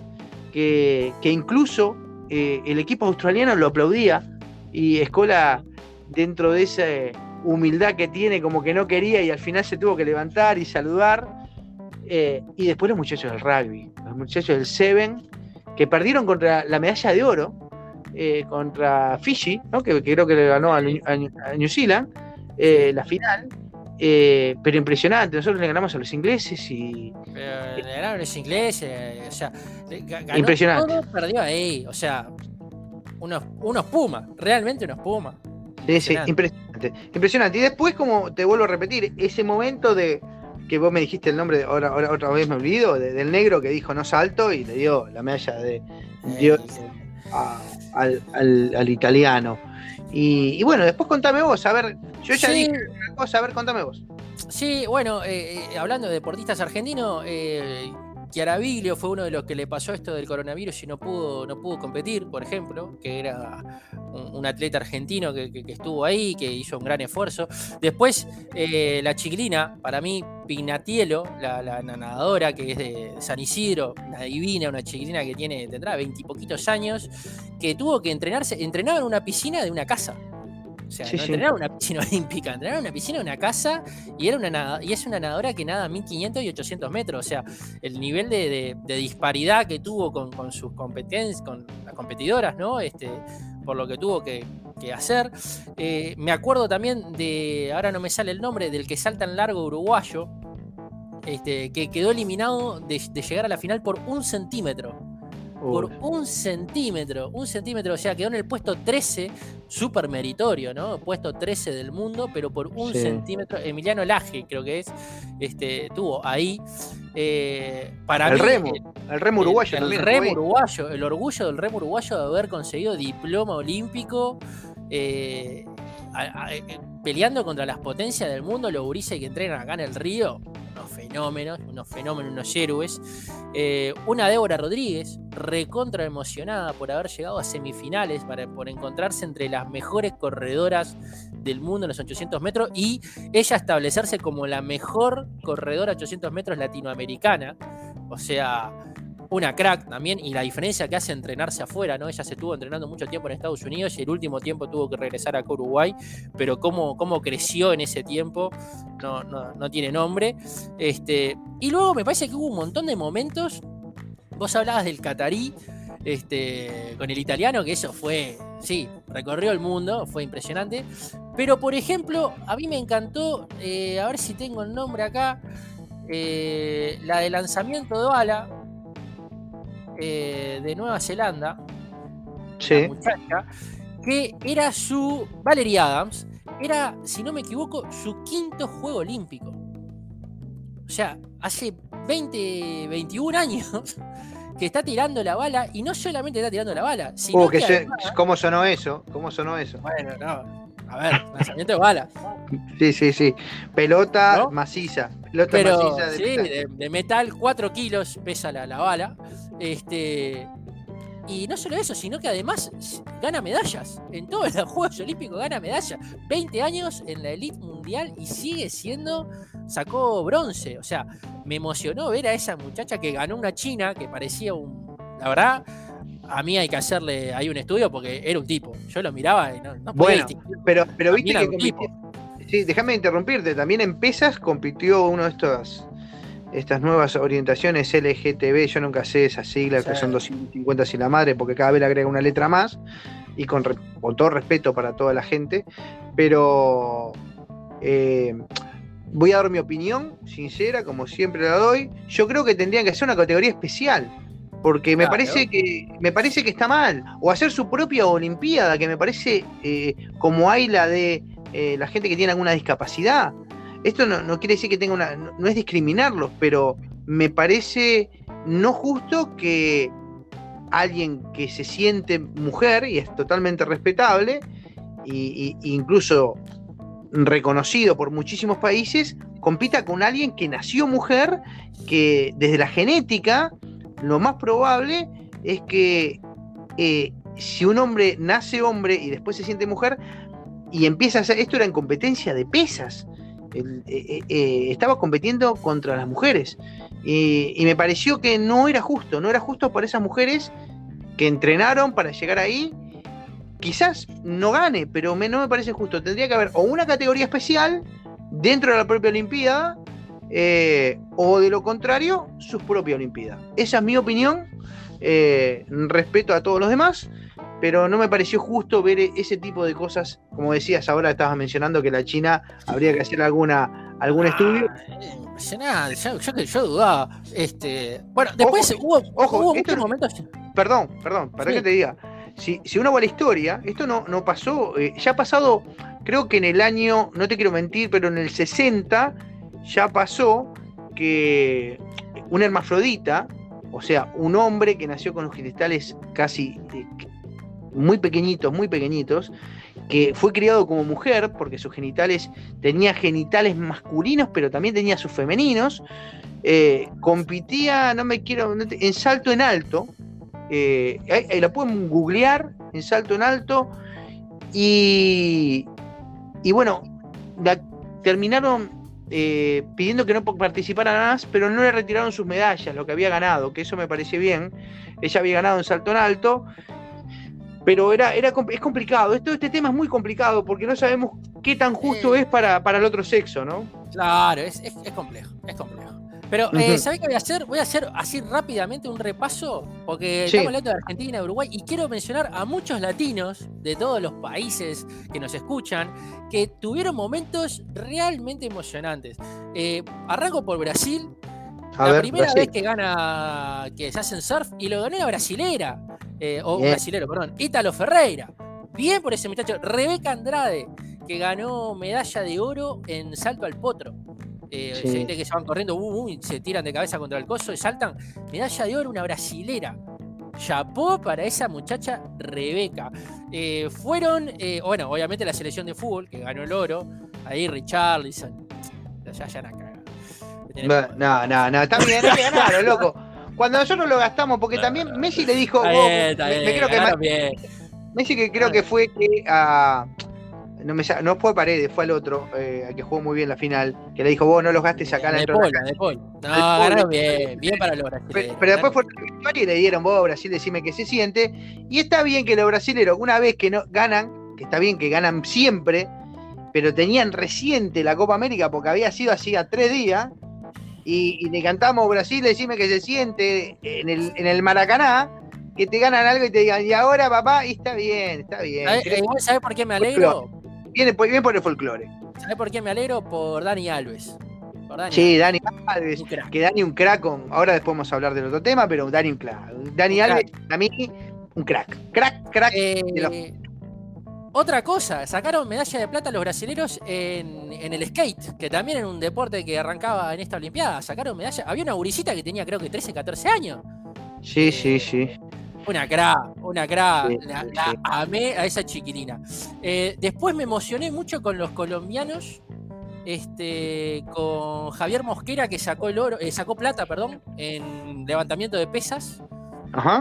que, incluso eh, el equipo australiano lo aplaudía, y Escola, dentro de esa humildad que tiene, como que no quería, y al final se tuvo que levantar y saludar. Eh, y después los muchachos del rugby, los muchachos del Seven, que perdieron contra la medalla de oro, eh, contra Fiji, que, creo que le ganó a, New Zealand, eh, la final. Eh, pero impresionante, nosotros le ganamos a los ingleses y. Pero le ganaron a los ingleses, o sea, impresionante. perdió ahí, o sea, unos, unos Pumas, realmente unos Pumas. Sí, sí, impresionante. Impresionante. Y después, como te vuelvo a repetir, ese momento de que vos me dijiste el nombre, ahora, ahora otra vez me olvido, del negro que dijo no salto y le dio la medalla de. Dios, al, italiano. Y, bueno, después contame vos, a ver, yo ya dije una cosa, a ver, contame vos. Sí, bueno, eh, eh, hablando de deportistas argentinos, eh, Chiaraviglio fue uno de los que le pasó esto del coronavirus y no pudo, no pudo competir, por ejemplo, que era un, atleta argentino que, estuvo ahí, que hizo un gran esfuerzo. Después, eh, la chiquilina, para mí, Pinatielo, la, nadadora que es de San Isidro, una divina, una chiquilina que tiene, tendrá veintipoquitos años, que tuvo que entrenarse, entrenaba en una piscina de una casa. O sea, no entrenaba una piscina olímpica, entrenaba una piscina una casa y, era una y es una nadadora que nada 1500 y 800 metros. O sea, el nivel de, disparidad que tuvo con, sus competencias, con las competidoras, ¿no? Este, por lo que tuvo que, hacer. Eh, me acuerdo también de, ahora no me sale el nombre, del que salta en largo uruguayo, este, que quedó eliminado de llegar a la final por un centímetro por un centímetro, un centímetro, o sea, quedó en el puesto 13, súper meritorio, ¿no? Puesto 13 del mundo, pero por un centímetro. Emiliano Laje, creo que es, este, tuvo ahí. Eh, para el remo, el, remo uruguayo. El, remo uruguayo, el orgullo del remo uruguayo de haber conseguido diploma olímpico. Eh, eh, peleando contra las potencias del mundo, los gurises que entrenan acá en el río, unos fenómenos, unos fenómenos, unos héroes. Eh, una Débora Rodríguez, recontra emocionada por haber llegado a semifinales, para, por encontrarse entre las mejores corredoras del mundo en los 800 metros y ella establecerse como la mejor corredora 800 metros latinoamericana. O sea, una crack también, y la diferencia que hace entrenarse afuera, ¿no? Ella se estuvo entrenando mucho tiempo en Estados Unidos y el último tiempo tuvo que regresar a Uruguay, pero cómo, cómo creció en ese tiempo no, no, tiene nombre. Este, y luego me parece que hubo un montón de momentos, vos hablabas del catarí, este, con el italiano, que eso fue, sí, recorrió el mundo, fue impresionante. Pero, por ejemplo, a mí me encantó, eh, a ver si tengo el nombre acá, eh, la de lanzamiento de bala, eh, de Nueva Zelanda, muchacha, que era su, Valerie Adams, era, si no me equivoco, su quinto juego olímpico. O sea, hace 20, 21 años que está tirando la bala y no solamente está tirando la bala, sino uh, que, ¿Cómo sonó eso? ¿Cómo sonó eso? Bueno, no. A ver, lanzamiento de bala. Sí, sí, sí. Pelota maciza. Pelota maciza de, sí, metal. De, metal, 4 kilos pesa la, la bala. Este, y no solo eso, sino que además gana medallas. En todos los Juegos Olímpicos gana medallas. 20 años en la elite mundial y sigue siendo. Sacó bronce. O sea, me emocionó ver a esa muchacha que ganó una china que parecía un. La verdad, a mí hay que hacerle ahí un estudio porque era un tipo. Yo lo miraba y no, no Bueno, pero, pero viste que. Sí, déjame interrumpirte. También en pesas compitió uno de estos estas nuevas orientaciones LGTB, yo nunca sé esas siglas, que son 250 sin la madre, porque cada vez le agrega una letra más, y con, todo respeto para toda la gente, pero eh, voy a dar mi opinión sincera, como siempre la doy. Yo creo que tendrían que hacer una categoría especial, porque me parece que me parece que está mal, o hacer su propia olimpiada, que me parece eh, como hay la de eh, la gente que tiene alguna discapacidad esto no, quiere decir que tenga una. No, es discriminarlos, pero me parece no justo que alguien que se siente mujer, y es totalmente respetable, e incluso reconocido por muchísimos países, compita con alguien que nació mujer, que desde la genética, lo más probable es que eh, si un hombre nace hombre y después se siente mujer, y empieza a hacer, esto era en competencia de pesas, eh, eh, estaba compitiendo contra las mujeres. y me pareció que no era justo, no era justo para esas mujeres que entrenaron para llegar ahí. Quizás no gane, pero no me parece justo. Tendría que haber o una categoría especial dentro de la propia Olimpiada, o de lo contrario, su propia Olimpiada. Esa es mi opinión. respeto a todos los demás, pero no me pareció justo ver ese tipo de cosas, como decías ahora, estabas mencionando que la China habría que hacer alguna algún ah, estudio. yo, yo, dudaba. Este, bueno, después hubo, ojo, muchos momentos. Perdón, perdón, para que te diga. Si, si, uno va a la historia, esto no, no pasó, eh, ya ha pasado, creo que en el año, no te quiero mentir, pero en el 60 ya pasó que un hermafrodita, o sea, un hombre que nació con los genitales casi eh, muy pequeñitos, muy pequeñitos, que fue criado como mujer, porque sus genitales, tenía genitales masculinos, pero también tenía sus femeninos, eh, compitía, no me quiero, en salto en alto. Eh, ahí, la pueden googlear en salto en alto. Y bueno, terminaron eh, pidiendo que no participara más, pero no le retiraron sus medallas, lo que había ganado, que eso me pareció bien. Ella había ganado en salto en alto, pero era, era, es complicado. Esto, este tema es muy complicado porque no sabemos qué tan justo es para, para el otro sexo, ¿no? Claro, es, es, es complejo, es complejo. Pero, eh, ¿sabés qué voy a hacer? Voy a hacer así rápidamente un repaso, porque estamos hablando de Argentina, Uruguay, y quiero mencionar a muchos latinos de todos los países que nos escuchan, que tuvieron momentos realmente emocionantes. Eh, arranco por Brasil. la primera vez que gana, que se hacen surf, y lo ganó la brasilera, eh, o brasilero, perdón, Ítalo Ferreira. Bien por ese muchacho. Rebeca Andrade, que ganó medalla de oro en salto al potro. Eh, se que se van corriendo, uh, uh, y se tiran de cabeza contra el coso y saltan. Medalla de oro, una brasilera. Chapó para esa muchacha Rebeca. Eh, fueron, eh, bueno, obviamente la selección de fútbol que ganó el oro. Ahí Richarlison. Ya, ya caga. No, no, no, está bien, ganaron, loco. Cuando nosotros lo gastamos, porque también Messi le dijo. creo que Messi que creo que fue que a no, me, no fue Paredes, fue al otro, eh, que jugó muy bien la final, que le dijo, vos no los gastes acá en el Paul, de Paul. No, bien, bien para los brasileños. Pero, después fue la victoria y le dieron, vos Brasil, decime que se siente. Y está bien que los brasileños, una vez que no ganan, que está bien que ganan siempre, pero tenían reciente la Copa América porque había sido así a tres días, y, le cantamos Brasil, decime que se siente en el, en el Maracaná, que te ganan algo y te digan, y ahora papá, y está bien, está bien. ¿Sabes por qué me alegro? Viene, bien por el folclore. ¿Sabes por qué me alegro? Por Dani Alves. sí, Dani Alves. Que Dani un crack. ahora después vamos a hablar del otro tema, pero Dani un crack. Dani Alves, a mí, un crack. Crack, crack. Eh, otra cosa, sacaron medalla de plata los brasileños en, el skate, que también era un deporte que arrancaba en esta Olimpiada. Sacaron medalla. Había una gurisita que tenía creo que 13, 14 años. Sí, sí, sí. Una cra, una cra. la, amé a esa chiquilina. Eh, después me emocioné mucho con los colombianos. Este, con Javier Mosquera que sacó el oro, eh, sacó plata, perdón, en levantamiento de pesas.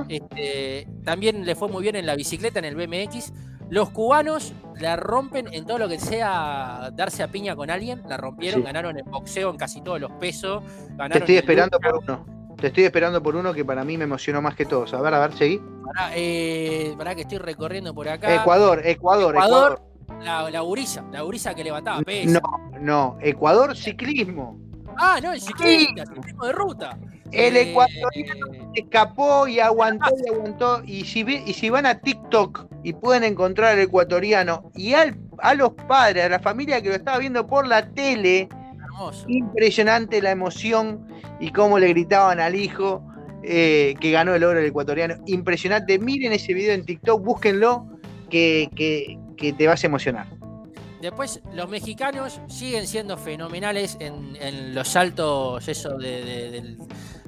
Este, también le fue muy bien en la bicicleta, en el BMX. Los cubanos la rompen en todo lo que sea darse a piña con alguien, la rompieron, ganaron en boxeo en casi todos los pesos. Te estoy esperando por uno. Te estoy esperando por uno que para mí me emocionó más que todos. A ver, a ver, seguí. Pará, eh, que estoy recorriendo por acá. Ecuador, Ecuador, Ecuador. La, la la Uriza que levantaba peso. No, no, Ecuador ciclismo. Ah, no, el ciclismo, ciclismo de ruta. El eh, ecuatoriano escapó y aguantó y aguantó. Y si, y si van a TikTok y pueden encontrar al ecuatoriano y al, a los padres, a la familia que lo estaba viendo por la tele, Impresionante la emoción y cómo le gritaban al hijo eh, que ganó el oro el ecuatoriano. Impresionante. Miren ese video en TikTok, búsquenlo, que, te vas a emocionar. Después, los mexicanos siguen siendo fenomenales en, los saltos eso de,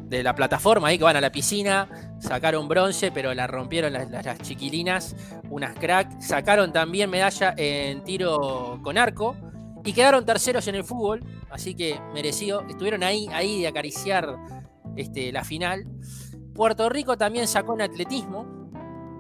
la plataforma ahí que van a la piscina. Sacaron bronce, pero la rompieron las, las, chiquilinas, unas crack. Sacaron también medalla en tiro con arco y quedaron terceros en el fútbol, así que merecido. Estuvieron ahí, ahí de acariciar este, la final. Puerto Rico también sacó en atletismo,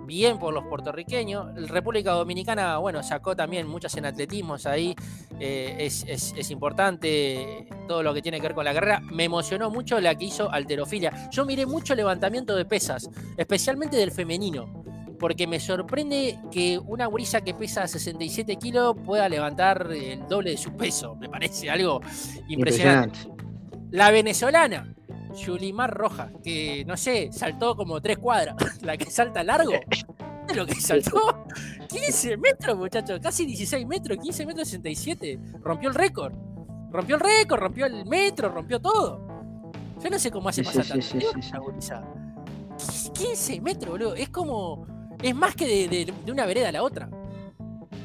bien por los puertorriqueños. República Dominicana, bueno, sacó también muchas en atletismos ahí. Eh, es, importante todo lo que tiene que ver con la carrera. Me emocionó mucho la que hizo alterofilia. Yo miré mucho levantamiento de pesas, especialmente del femenino porque me sorprende que una gurisa que pesa 67 kilos pueda levantar el doble de su peso. Me parece algo impresionante. La venezolana, Yulimar Roja, que no sé, saltó como tres cuadras. La que salta largo. ¿Es lo que saltó? 15 metros, muchachos. Casi 16 metros, 15 metros 67. Rompió el récord. Rompió el récord, rompió el metro, rompió todo. Yo no sé cómo hace pasar tanto esa gurisa. 15 metros, boludo. Es como es más que de, una vereda a la otra.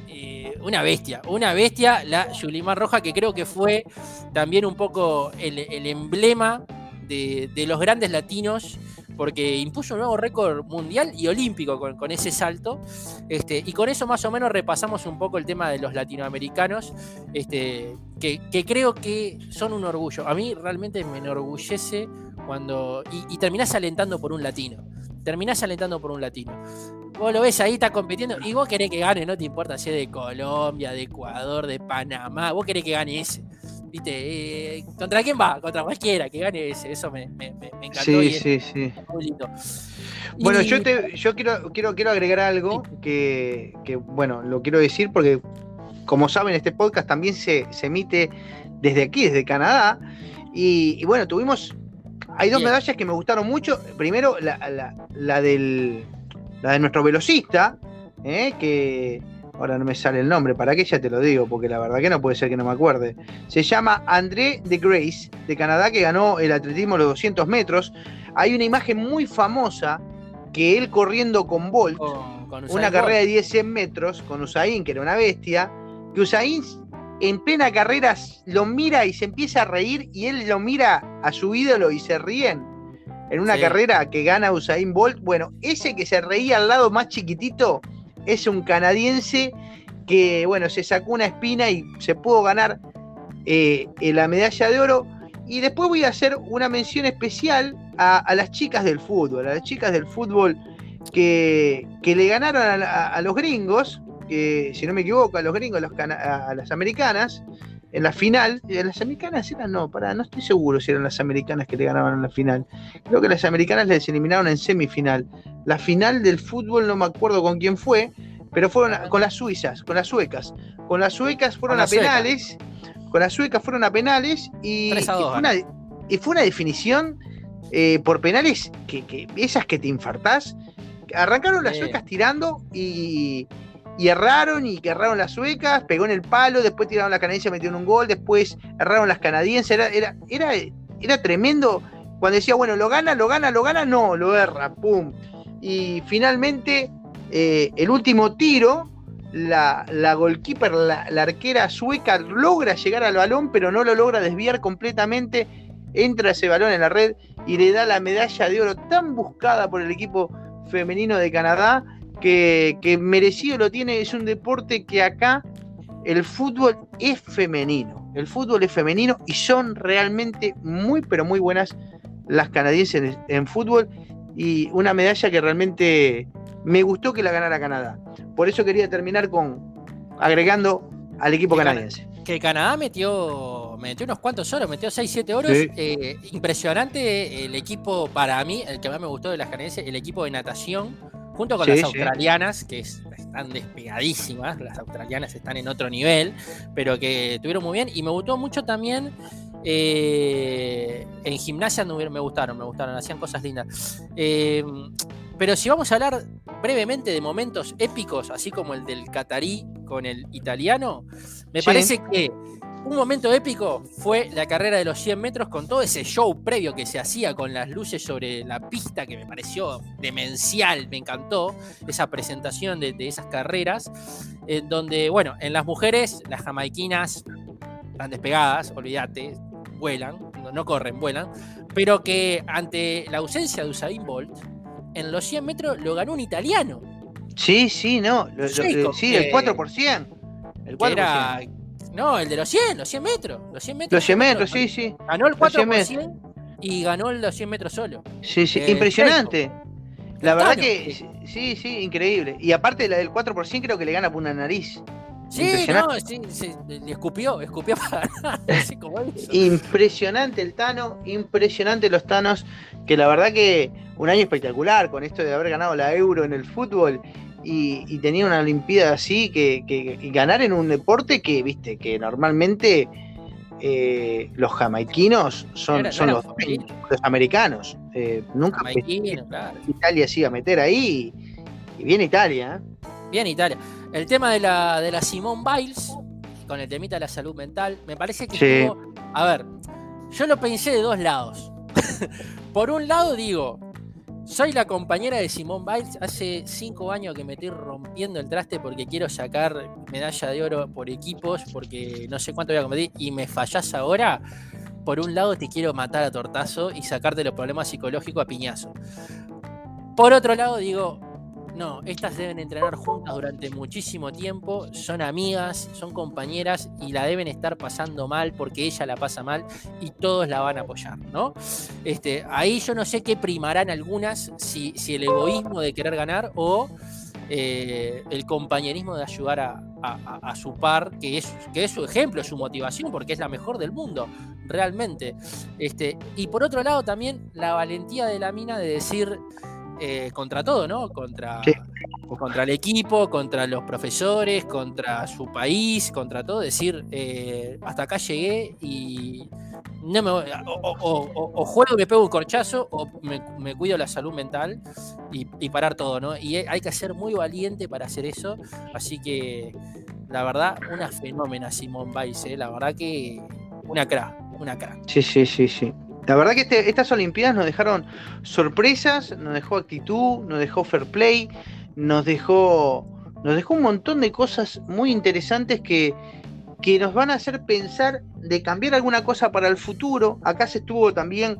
Eh, una bestia, una bestia, la Yulimar Roja, que creo que fue también un poco el, emblema de, los grandes latinos porque impuso un nuevo récord mundial y olímpico con, ese salto. Este, y con eso más o menos repasamos un poco el tema de los latinoamericanos, este, que, creo que son un orgullo. A mí realmente me enorgullece cuando... Y, y terminás alentando por un latino. Terminás alentando por un latino. Vos lo ves ahí, está compitiendo, y vos querés que gane, no te importa si es de Colombia, de Ecuador, de Panamá, vos querés que gane ese. ¿Viste? Eh, ¿Contra quién va? Contra cualquiera, que gane ese. Eso me, encantó. Sí, sí, sí. Muy lindo. Bueno, yo, te, yo quiero, quiero, quiero agregar algo que, bueno, lo quiero decir porque, como saben, este podcast también se, emite desde aquí, desde Canadá. Y, bueno, tuvimos. Hay dos medallas que me gustaron mucho. Primero, la, del, la de nuestro velocista, ¿eh? que Ahora no me sale el nombre, ¿para qué ya te lo digo? Porque la verdad que no puede ser que no me acuerde. Se llama André de Grace, de Canadá, que ganó el atletismo los 200 metros. Hay una imagen muy famosa que él corriendo con Bolt, una carrera de 10 100 metros, con Usain, que era una bestia, que Usain en plena carrera lo mira y se empieza a reír y él lo mira a su ídolo y se ríen. En una carrera que gana Usain Bolt, bueno, ese que se reía al lado más chiquitito es un canadiense que, bueno, se sacó una espina y se pudo ganar eh, la medalla de oro. Y después voy a hacer una mención especial a, las chicas del fútbol, a las chicas del fútbol que, le ganaron a, los gringos, que si no me equivoco, a los gringos, a, las americanas, en la final. Las americanas eran, no, para, no estoy seguro si eran las americanas que le ganaban en la final. Creo que las americanas les eliminaron en semifinal. La final del fútbol no me acuerdo con quién fue, pero fueron con las suizas, con las suecas. Con las suecas fueron a penales. Con las suecas fueron a penales y, fue, una, definición eh, por penales que, esas que te infartás. Arrancaron las suecas tirando y, erraron y que erraron las suecas, pegó en el palo, después tiraron la canadiense, metieron un gol, después erraron las canadienses, era, era, era, era tremendo cuando decía, bueno, lo gana, lo gana, lo gana, no, lo erra, pum. Y finalmente, eh, el último tiro, la, la goalkeeper, la, arquera sueca, logra llegar al balón, pero no lo logra desviar completamente. Entra ese balón en la red y le da la medalla de oro tan buscada por el equipo femenino de Canadá que, que merecido lo tiene. Es un deporte que acá el fútbol es femenino. El fútbol es femenino y son realmente muy, pero muy buenas las canadienses en fútbol y una medalla que realmente me gustó que la ganara Canadá. Por eso quería terminar con agregando al equipo canadiense. Que Canadá metió, metió unos cuantos oros, metió 6-7 oros. Eh, impresionante el equipo, para mí, el que más me gustó de las canadienses, el equipo de natación, junto con las australianas, que están despegadísimas, las australianas están en otro nivel, pero que tuvieron muy bien. Y me gustó mucho también eh, en gimnasia me gustaron, me gustaron, hacían cosas lindas. Eh, pero si vamos a hablar brevemente de momentos épicos, así como el del catarí con el italiano, me parece que un momento épico fue la carrera de los 100 metros con todo ese show previo que se hacía con las luces sobre la pista que me pareció demencial, me encantó esa presentación de, de esas carreras, en donde, bueno, en las mujeres, las jamaiquinas están despegadas, olvídate, vuelan, no, corren, vuelan, pero que ante la ausencia de Usain Bolt, en los 100 metros lo ganó un italiano. Sí, sí, no, sí, el 4%. El 4%. No, el de los 100, los 100 metros. Los 100 metros, los 100 metros, sí, sí. Ganó el 4% y ganó los 100 metros solo. Sí, sí, impresionante. La verdad que sí, sí, increíble. Y aparte la del 4% creo que le gana por una nariz. Sí, no, sí, sí, escupió, escupió para Impresionante el Tano, impresionante los Tanos, que la verdad que un año espectacular con esto de haber ganado la Euro en el fútbol y, tenía una Olimpiada así, que, ganar en un deporte que, viste, que normalmente eh, los jamaiquinos son, son los, americanos. Eh, nunca Italia se iba a meter ahí y, y viene Italia. ¿eh? Bien Italia. El tema de la, de la Simone Biles, con el temita de la salud mental, me parece que estuvo, A ver, yo lo pensé de dos lados. por un lado digo, soy la compañera de Simone Biles. Hace cinco años que me estoy rompiendo el traste porque quiero sacar medalla de oro por equipos, porque no sé cuánto voy a competir y me fallás ahora. por un lado te quiero matar a tortazo y sacarte los problemas psicológicos a piñazo. Por otro lado digo, no, estas deben entrenar juntas durante muchísimo tiempo, son amigas, son compañeras y la deben estar pasando mal porque ella la pasa mal y todos la van a apoyar, ¿no? Este, ahí yo no sé qué primarán algunas, si, el egoísmo de querer ganar o eh, el compañerismo de ayudar a, su par, que es, que es su ejemplo, su motivación, porque es la mejor del mundo, realmente. Este, y por otro lado también la valentía de la mina de decir eh, contra todo, ¿no? Contra, contra el equipo, contra los profesores, contra su país, contra todo. Decir, eh, hasta acá llegué y no me o, juego, me pego un corchazo, o me, cuido la salud mental y, parar todo, ¿no? Y hay que ser muy valiente para hacer eso. Así que, la verdad, una fenómena Simón Biles, ¿eh? la verdad que una crack, una crack. Sí, sí, sí, sí. La verdad que este, estas Olimpiadas nos dejaron sorpresas, nos dejó actitud, nos dejó fair play, nos dejó, nos dejó un montón de cosas muy interesantes que, que nos van a hacer pensar de cambiar alguna cosa para el futuro. Acá se estuvo también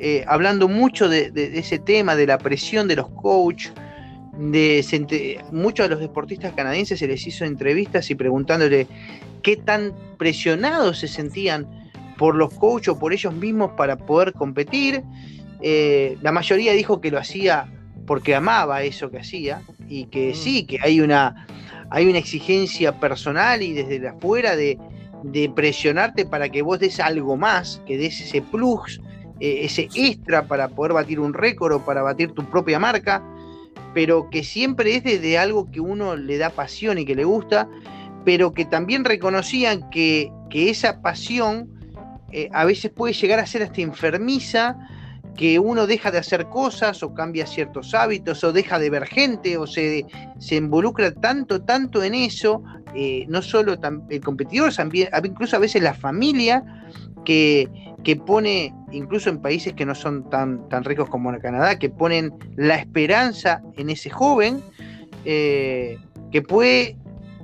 eh, hablando mucho de, ese tema, de la presión de los coaches. De, muchos de los deportistas canadienses se les hizo entrevistas y preguntándole qué tan presionados se sentían por los coaches o por ellos mismos para poder competir. Eh, la mayoría dijo que lo hacía porque amaba eso que hacía y que mm. sí, que hay una, hay una exigencia personal y desde afuera de, de presionarte para que vos des algo más, que des ese plus, eh, ese extra para poder batir un récord o para batir tu propia marca, pero que siempre es desde algo que uno le da pasión y que le gusta, pero que también reconocían que, que esa pasión eh, a veces puede llegar a ser hasta enfermiza, que uno deja de hacer cosas o cambia ciertos hábitos o deja de ver gente o se, se involucra tanto, tanto en eso, eh, no solo el competidor, también, incluso a veces la familia que, que, pone, incluso en países que no son tan, tan ricos como en Canadá, que ponen la esperanza en ese joven, eh, que puede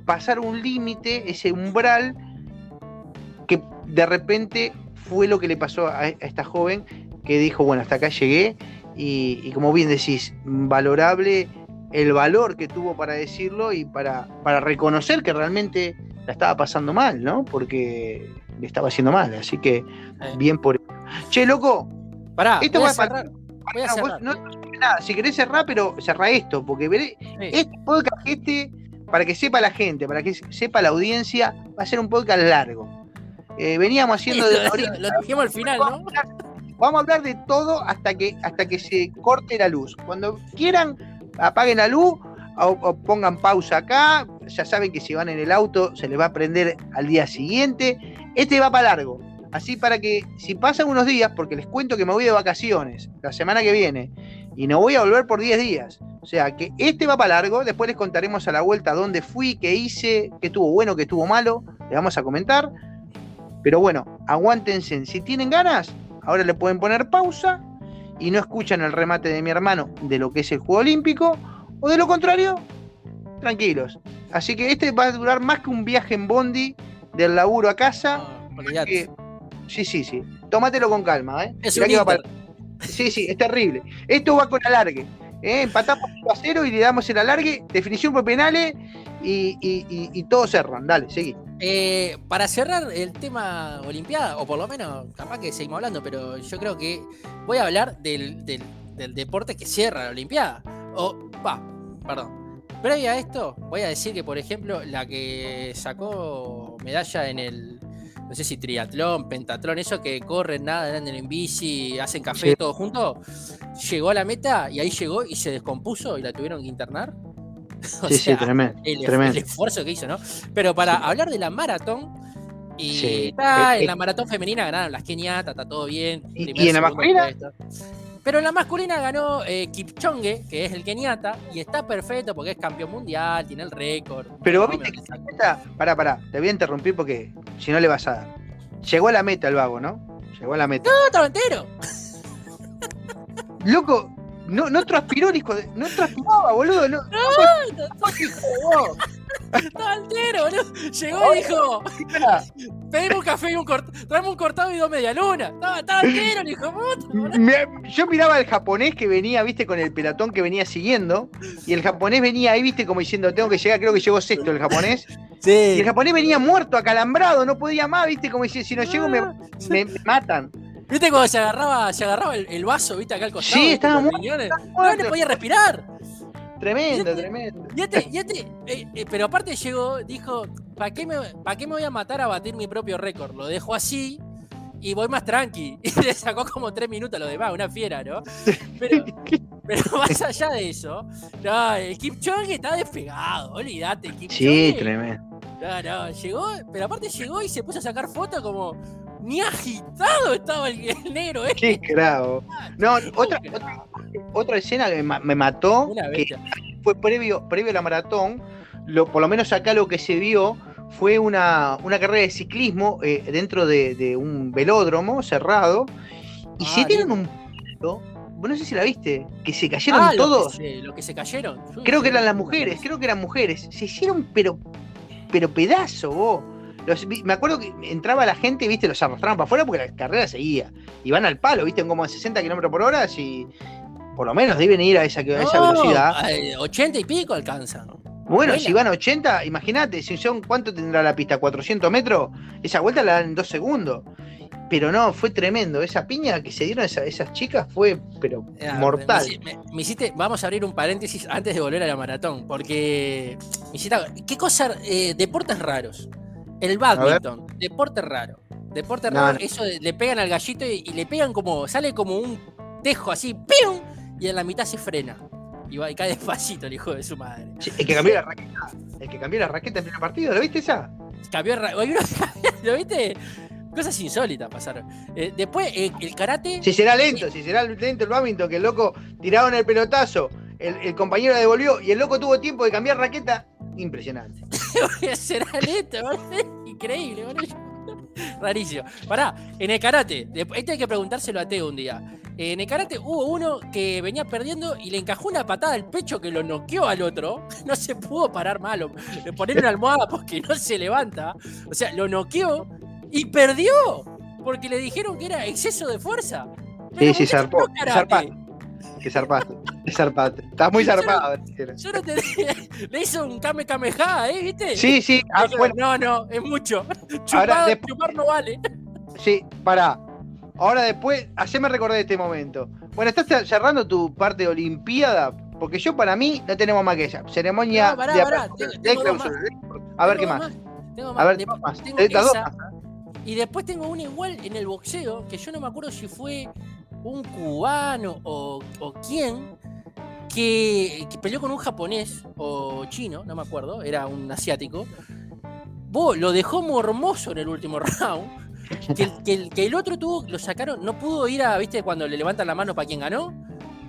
pasar un límite, ese umbral, de repente fue lo que le pasó a, esta joven que dijo, bueno, hasta acá llegué y, como bien decís, valorable el valor que tuvo para decirlo y para, para reconocer que realmente la estaba pasando mal, ¿no? Porque le estaba haciendo mal, así que bien por Che, loco, pará, esto va a cerrar. no, nada, si querés cerrar, pero cerra esto, porque veré, este podcast este, para que sepa la gente, para que sepa la audiencia, va a ser un podcast largo. Eh, veníamos haciendo de lo, dijimos al final, ¿no? Vamos a hablar de todo hasta que, hasta que se corte la luz. Cuando quieran, apaguen la luz o, pongan pausa acá. Ya saben que si van en el auto se les va a prender al día siguiente. Este va para largo. Así para que si pasan unos días, porque les cuento que me voy de vacaciones la semana que viene y no voy a volver por 10 días. O sea que este va para largo. Después les contaremos a la vuelta dónde fui, qué hice, qué estuvo bueno, qué estuvo malo. Le vamos a comentar. Pero bueno, aguántense. Si tienen ganas, ahora le pueden poner pausa y no escuchan el remate de mi hermano de lo que es el Juego Olímpico. O de lo contrario, tranquilos. Así que este va a durar más que un viaje en Bondi del laburo a casa. Ah, sí, sí, sí. Tómatelo con calma, ¿eh? Es Sí, sí, es terrible. Esto va con alargue. ¿eh? Empatamos a cero y le damos el alargue, definición por penales y, y todo cerran. Dale, seguí. Eh, para cerrar el tema Olimpiada, o por lo menos, capaz que seguimos hablando, pero yo creo que voy a hablar del, deporte que cierra la Olimpiada. O, va, perdón. Previa a esto, voy a decir que, por ejemplo, la que sacó medalla en el, no sé si triatlón, pentatlón, eso que corren, nada, andan en bici, hacen café, todo junto, llegó a la meta y ahí llegó y se descompuso y la tuvieron que internar. sí, sí, tremendo, el, esfuerzo que hizo, ¿no? Pero para hablar de la maratón, y está, en la maratón femenina ganaron las keniatas, está todo bien. ¿Y, en la masculina? Pero en la masculina ganó eh, Kipchonge, que es el keniata, y está perfecto porque es campeón mundial, tiene el récord. Pero vos viste que meta, pará, pará, te voy a interrumpir porque si no le vas a dar. Llegó a la meta el vago, ¿no? Llegó a la meta. No, estaba entero. Loco, no, no transpiró, hijo de. No transpiraba, boludo. No, no, no, Estaba entero, boludo. Llegó y dijo: Pedimos un café y un cortado. Traemos un cortado y dos media luna. Estaba, estaba entero, le dijo, Yo miraba al japonés que venía, viste, con el pelotón que venía siguiendo. Y el japonés venía ahí, viste, como diciendo: Tengo que llegar, creo que llegó sexto el japonés. Sí. Y el japonés venía muerto, acalambrado, no podía más, viste, como diciendo: Si no llego, me, me, matan. ¿Viste cuando se agarraba, se agarraba el, vaso, viste, acá al costado? Sí, estaba muerto, No le podía respirar. Tremendo, tremendo. Y este, y este eh, eh, pero aparte llegó, dijo, ¿para qué, me, ¿para qué me voy a matar a batir mi propio récord? Lo dejo así y voy más tranqui. Y le sacó como tres minutos a lo demás, una fiera, ¿no? Pero, pero más allá de eso, no, el Kipchoge está despegado, olvídate, Kipchoge. Sí, tremendo. No, no, llegó, pero aparte llegó y se puso a sacar fotos como ni agitado estaba el, negro ¿eh? Qué cravo. No, otra, otra, escena que me mató, que fue previo, previo a la maratón, lo, por lo menos acá lo que se vio fue una, una carrera de ciclismo eh, dentro de, un velódromo cerrado, y se ah, dieron un... No sé si la viste, que se cayeron ah, todos. Lo que, se, cayeron. creo que eran las mujeres, creo que eran mujeres. Se hicieron, pero, pero pedazo, vos me acuerdo que entraba la gente, viste, los arrastraban para afuera porque la carrera seguía. Y van al palo, viste, como a 60 kilómetros por hora, y por lo menos deben ir a esa, velocidad. 80 y pico alcanzan. Bueno, si van a 80, imagínate, si son, ¿cuánto tendrá la pista? ¿400 metros? Esa vuelta la dan en dos segundos. Pero no, fue tremendo. Esa piña que se dieron esas chicas fue, pero mortal. Me, hiciste, vamos a abrir un paréntesis antes de volver a la maratón, porque me hiciste, ¿qué cosas, eh, deportes raros? El badminton, deporte raro. Deporte raro, eso le pegan al gallito y, le pegan como, sale como un tejo así, ¡pium! Y en la mitad se frena. Y, va, y cae despacito el hijo de su madre. el que cambió la raqueta. El que cambió la raqueta en el partido, ¿lo viste esa? Cambió ¿Lo viste? Cosas insólitas pasaron. Eh, después, eh, el karate. Si será lento, si será lento el badminton, que el loco tiraron el pelotazo, el, el compañero la devolvió y el loco tuvo tiempo de cambiar raqueta impresionante. Será neta, increíble, Rarísimo. Pará, en el karate, este hay que preguntárselo a Teo un día. En el karate hubo uno que venía perdiendo y le encajó una patada al pecho que lo noqueó al otro. No se pudo parar malo. Le poner una almohada porque no se levanta. O sea, lo noqueó y perdió. Porque le dijeron que era exceso de fuerza. sí, sí, zarpó. Que zarpaste, que zarpaste. Estás muy zarpado. Yo no, te Le hizo un Kame Kameha, ¿eh? ¿Viste? Sí, sí. Ah, no, no, es mucho. Chupar, chupar no vale. Sí, pará. Ahora después, me recordé este momento. Bueno, estás cerrando tu parte de Olimpiada, porque yo para mí no tenemos más que ella. Ceremonia pará, de, pará, A ver qué más. a ver, tengo más. Esa, y después tengo una igual en el boxeo, que yo no me acuerdo si fue un cubano o, quién que, peleó con un japonés o chino, no me acuerdo, era un asiático. Vos lo dejó mormoso en el último round. Que el, que, el, otro tuvo, lo sacaron, no pudo ir a, viste, cuando le levantan la mano para quien ganó,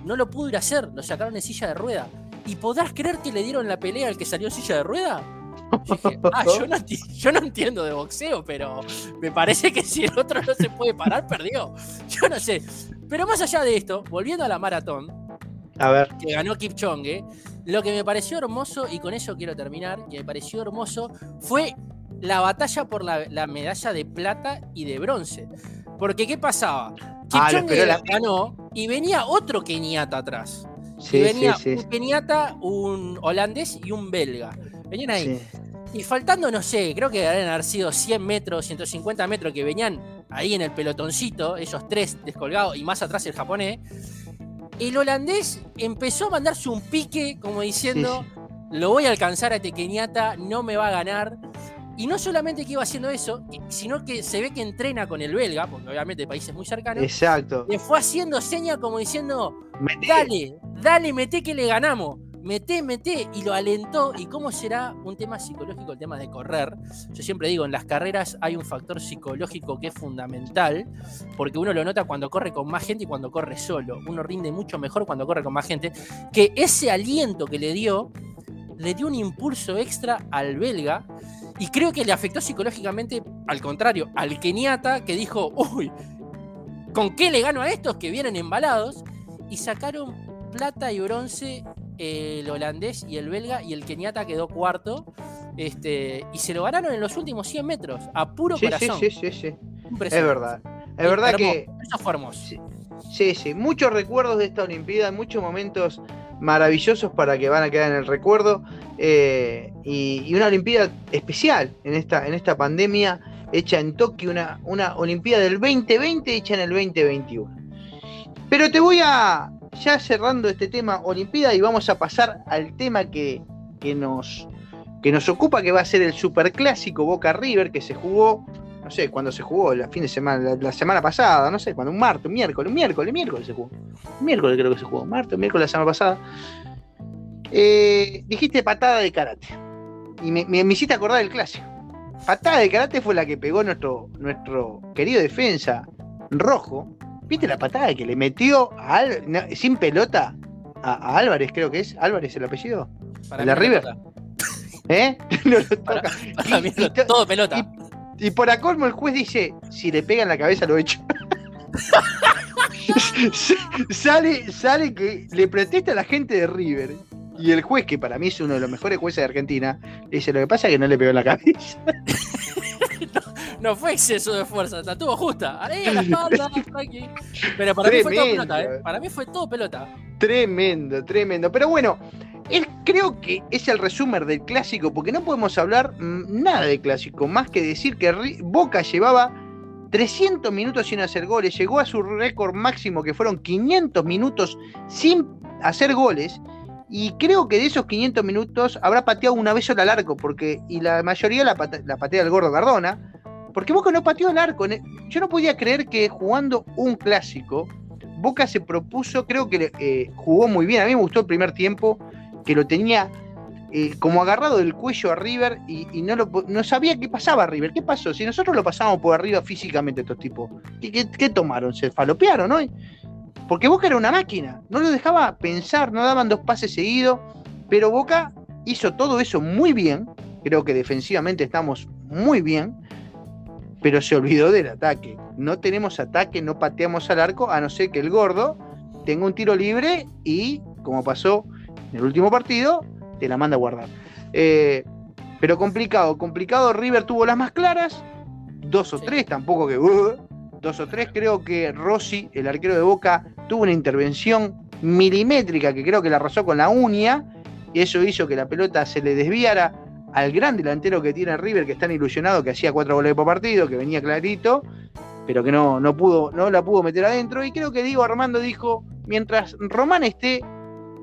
no lo pudo ir a hacer, lo sacaron en silla de rueda. ¿Y podrás creer que le dieron la pelea al que salió en silla de rueda? ah, yo no, yo no, entiendo de boxeo, pero me parece que si el otro no se puede parar, perdió. Yo no sé. Pero más allá de esto, volviendo a la maratón, a ver. que ganó Kipchoge, lo que me pareció hermoso, y con eso quiero terminar, que me pareció hermoso, fue la batalla por la, medalla de plata y de bronce. Porque, ¿qué pasaba? Ah, Kipchoge ganó y venía otro keniata atrás. y venía un keniata, un holandés y un belga. Venían ahí. Y faltando, no sé, creo que deben haber sido 100 metros, 150 metros que venían ahí en el pelotoncito, esos tres descolgados y más atrás el japonés. El holandés empezó a mandarse un pique como diciendo, lo voy a alcanzar a este Kenyatta, no me va a ganar. Y no solamente que iba haciendo eso, sino que se ve que entrena con el belga, porque obviamente países muy cercanos. Exacto. Le fue haciendo seña como diciendo, dale, dale, mete que le ganamos mete, mete, y lo alentó. ¿Y cómo será un tema psicológico el tema de correr? Yo siempre digo, en las carreras hay un factor psicológico que es fundamental, porque uno lo nota cuando corre con más gente y cuando corre solo. Uno rinde mucho mejor cuando corre con más gente. Que ese aliento que le dio, le dio un impulso extra al belga. Y creo que le afectó psicológicamente, al contrario, al keniata que dijo, uy, ¿con qué le gano a estos que vienen embalados? Y sacaron plata y bronce el holandés y el belga, y el keniata quedó cuarto. Este, y se lo ganaron en los últimos 100 metros, a puro corazón. Sí, sí, sí, sí. Es verdad. Es verdad que. Eso fue hermoso. Sí, sí, muchos recuerdos de esta Olimpiada, muchos momentos maravillosos para que van a quedar en el recuerdo. Eh, y, una Olimpiada especial en esta, en esta pandemia hecha en Tokio, una, una Olimpiada del 2020 hecha en el 2021. Pero te voy a, ya cerrando este tema Olimpiada y vamos a pasar al tema que, que, nos, que nos ocupa, que va a ser el superclásico Boca River, que se jugó, no sé, cuando se jugó, la fin de semana, la, semana pasada, no sé, cuando un martes, un miércoles, un miércoles, un miércoles se jugó. Miércoles creo que se jugó, martes, miércoles la semana pasada. Eh, dijiste patada de karate. Y me, me, hiciste acordar del clásico. Patada de karate fue la que pegó nuestro, nuestro querido defensa rojo. ¿Viste la patada que le metió sin pelota a, Álvarez, creo que es? ¿Álvarez el apellido? Para ¿La River? ¿Eh? no lo toca. todo pelota. Y, por acolmo el juez dice, si le pega en la cabeza lo echo. sale, sale que le protesta a la gente de River y el juez, que para mí es uno de los mejores jueces de Argentina, le dice, lo que pasa es que no le pegó en la cabeza. no, fue exceso de fuerza, estuvo justa. Ahí la espalda, Pero para mí fue todo pelota, ¿eh? Para mí fue todo pelota. Tremendo, tremendo. Pero bueno, él creo que es el resumen del clásico, porque no podemos hablar mm, nada de clásico, más que decir que Boca llevaba 300 minutos sin hacer goles, llegó a su récord máximo que fueron 500 minutos sin hacer goles y creo que de esos 500 minutos habrá pateado una vez solo al arco, porque, y la mayoría la, patea el gordo Cardona, porque Boca no pateó el arco. Yo no podía creer que jugando un clásico, Boca se propuso, creo que eh, jugó muy bien. A mí me gustó el primer tiempo, que lo tenía eh, como agarrado del cuello a River y, no, sabía qué pasaba a River. ¿Qué pasó? Si nosotros lo pasamos por arriba físicamente, estos tipos, ¿qué, qué tomaron? ¿Se falopearon, no? Porque Boca era una máquina, no lo dejaba pensar, no daban dos pases seguidos, pero Boca hizo todo eso muy bien, creo que defensivamente estamos muy bien, pero se olvidó del ataque. No tenemos ataque, no pateamos al arco, a no ser que el gordo tenga un tiro libre y, como pasó en el último partido, te la manda a guardar. Eh, pero complicado, complicado. River tuvo las más claras, dos o tres, tampoco que. Uh, dos o tres. Creo que Rossi, el arquero de Boca, tuvo una intervención milimétrica que creo que la rozó con la uña y eso hizo que la pelota se le desviara al gran delantero que tiene River, que está ilusionado, que hacía cuatro goles por partido, que venía clarito, pero que no, no, pudo, no la pudo meter adentro. Y creo que Diego Armando dijo, mientras Román esté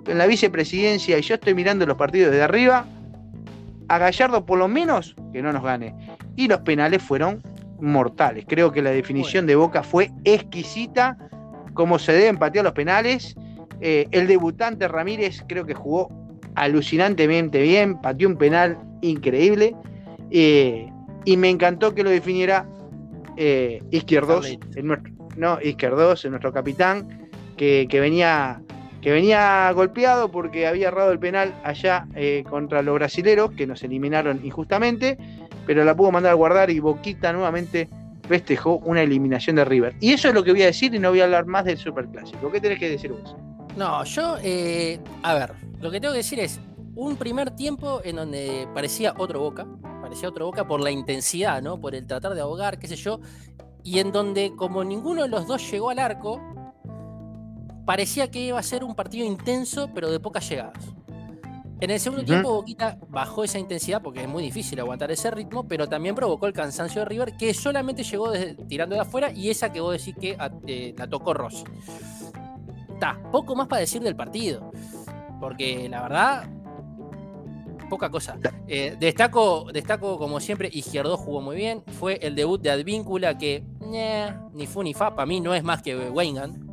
en la vicepresidencia y yo estoy mirando los partidos desde arriba, a Gallardo por lo menos que no nos gane. Y los penales fueron mortales. Creo que la definición de Boca fue exquisita, como se deben patear los penales. Eh, el debutante Ramírez creo que jugó alucinantemente bien, pateó un penal increíble. Eh, y me encantó que lo definiera eh, Izquierdos, nuestro, no, Izquierdos, nuestro capitán, que, venía, que venía golpeado porque había errado el penal allá contra los brasileros, que nos eliminaron injustamente pero la pudo mandar a guardar y Boquita nuevamente festejó una eliminación de River. Y eso es lo que voy a decir y no voy a hablar más del Superclásico. ¿Qué tenés que decir vos? No, yo, eh, a ver, lo que tengo que decir es un primer tiempo en donde parecía otro Boca, parecía otro Boca por la intensidad, ¿no? Por el tratar de ahogar, qué sé yo, y en donde como ninguno de los dos llegó al arco, parecía que iba a ser un partido intenso, pero de pocas llegadas. En el segundo tiempo, Boquita bajó esa intensidad porque es muy difícil aguantar ese ritmo, pero también provocó el cansancio de River, que solamente llegó tirando de afuera y esa que vos decís que eh, la tocó Rossi. Está, poco más para decir del partido, porque la verdad, poca cosa. Eh, destaco, destaco, como siempre, Izquierdo jugó muy bien. Fue el debut de Advíncula que ni fu ni fa, para mí no es más que Weingand.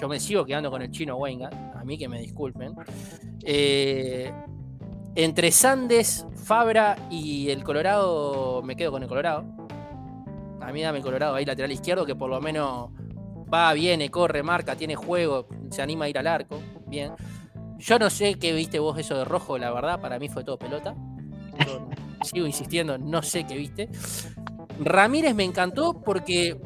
Yo me sigo quedando con el chino Weingand, a mí que me disculpen. Eh, entre Sandes, Fabra y el Colorado, me quedo con el Colorado. A mí dame el Colorado ahí lateral izquierdo, que por lo menos va, viene, corre, marca, tiene juego, se anima a ir al arco. Bien. Yo no sé qué viste vos eso de rojo, la verdad, para mí fue todo pelota. sigo insistiendo, no sé qué viste. Ramírez me encantó porque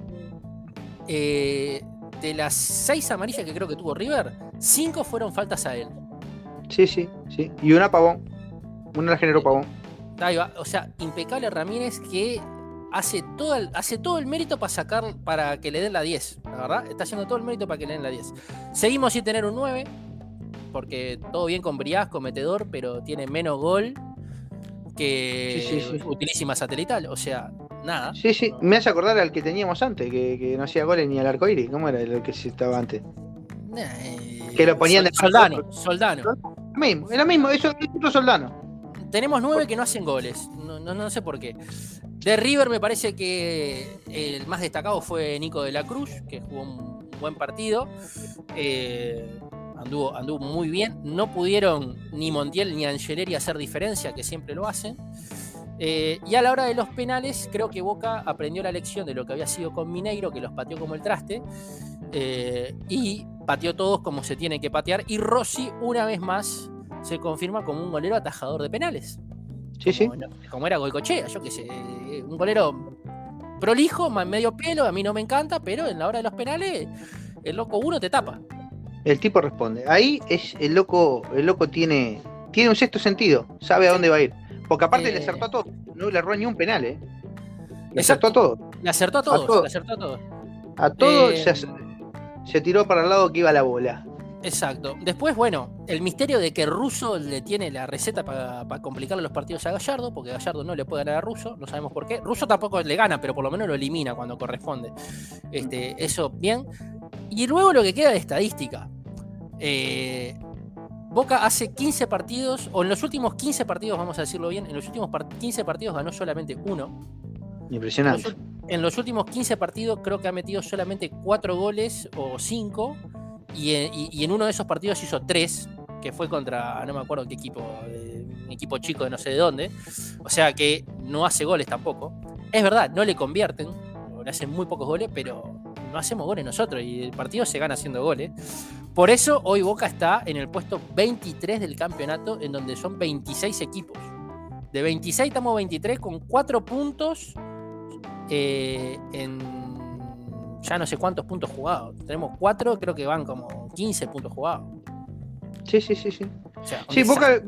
eh, de las seis amarillas que creo que tuvo River, cinco fueron faltas a él. Sí, sí, sí. Y una pavón. Una la generó pavón. O sea, impecable Ramírez que hace todo el, hace todo el mérito para sacar, para que le den la 10. La verdad, está haciendo todo el mérito para que le den la 10. Seguimos sin tener un 9, porque todo bien con Briaz, cometedor, pero tiene menos gol que utilísima satelital. O sea, nada. Sí, sí, me hace acordar al que teníamos antes, que, no hacía goles ni al arcoíris. ¿Cómo era el que estaba antes? Eh, que lo ponían de Soldano. Soldano. Mismo, era mismo, eso es otro Soldano. Tenemos nueve que no hacen goles. No, no, sé por qué. De River me parece que el más destacado fue Nico de la Cruz, que jugó un buen partido. Eh, anduvo, anduvo muy bien. No pudieron ni Montiel ni Angeleri hacer diferencia, que siempre lo hacen. Eh, y a la hora de los penales, creo que Boca aprendió la lección de lo que había sido con Mineiro, que los pateó como el traste, eh, y pateó todos como se tiene que patear. Y Rossi, una vez más, se confirma como un golero atajador de penales. Sí, sí. Como era Goicochea, yo qué sé. Un golero prolijo, medio pelo, a mí no me encanta, pero en la hora de los penales, el loco uno te tapa. El tipo responde. Ahí es el loco, el loco tiene, tiene un sexto sentido, sabe a dónde va a ir. Porque aparte le eh, acertó a todo. No le erró ni un penal, ¿eh? Le acertó a todo. Le acertó a todos. Le acertó a todos. A todos eh, se, tiró para el lado que iba la bola. Exacto. Después, bueno, el misterio de que Russo le tiene la receta para complicarle los partidos a Gallardo, porque Gallardo no le puede ganar a Russo, no sabemos por qué. Russo tampoco le gana, pero por lo menos lo elimina cuando corresponde. Este, eso, bien. Y luego lo que queda de estadística. Eh, Boca hace 15 partidos, o en los últimos 15 partidos, vamos a decirlo bien, en los últimos 15 partidos ganó solamente uno. Impresionante. En los, últimos 15 partidos creo que ha metido solamente 4 goles o 5, y, en uno de esos partidos hizo 3, que fue contra, no me acuerdo qué equipo, un equipo chico de no sé de dónde. O sea que no hace goles tampoco. Es verdad, no le convierten, le hacen muy pocos goles, pero no hacemos goles nosotros y el partido se gana haciendo goles. Por eso hoy Boca está en el puesto 23 del campeonato, en donde son 26 equipos. De 26 estamos 23 con 4 puntos eh, en ya no sé cuántos puntos jugados. Tenemos 4, creo que van como 15 puntos jugados. Sí, sí, sí, sí. sí, Boca,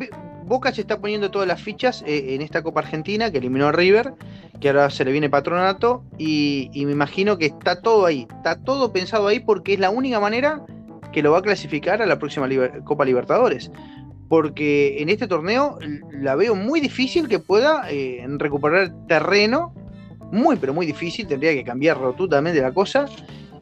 se está poniendo todas las fichas eh, en esta Copa Argentina que eliminó a River, que ahora se le viene patronato, y, y me imagino que está todo ahí, está todo pensado ahí porque es la única manera que lo va a clasificar a la próxima Copa Libertadores. Porque en este torneo la veo muy difícil que pueda eh, recuperar terreno. Muy, pero muy difícil. Tendría que cambiar rotundamente la cosa.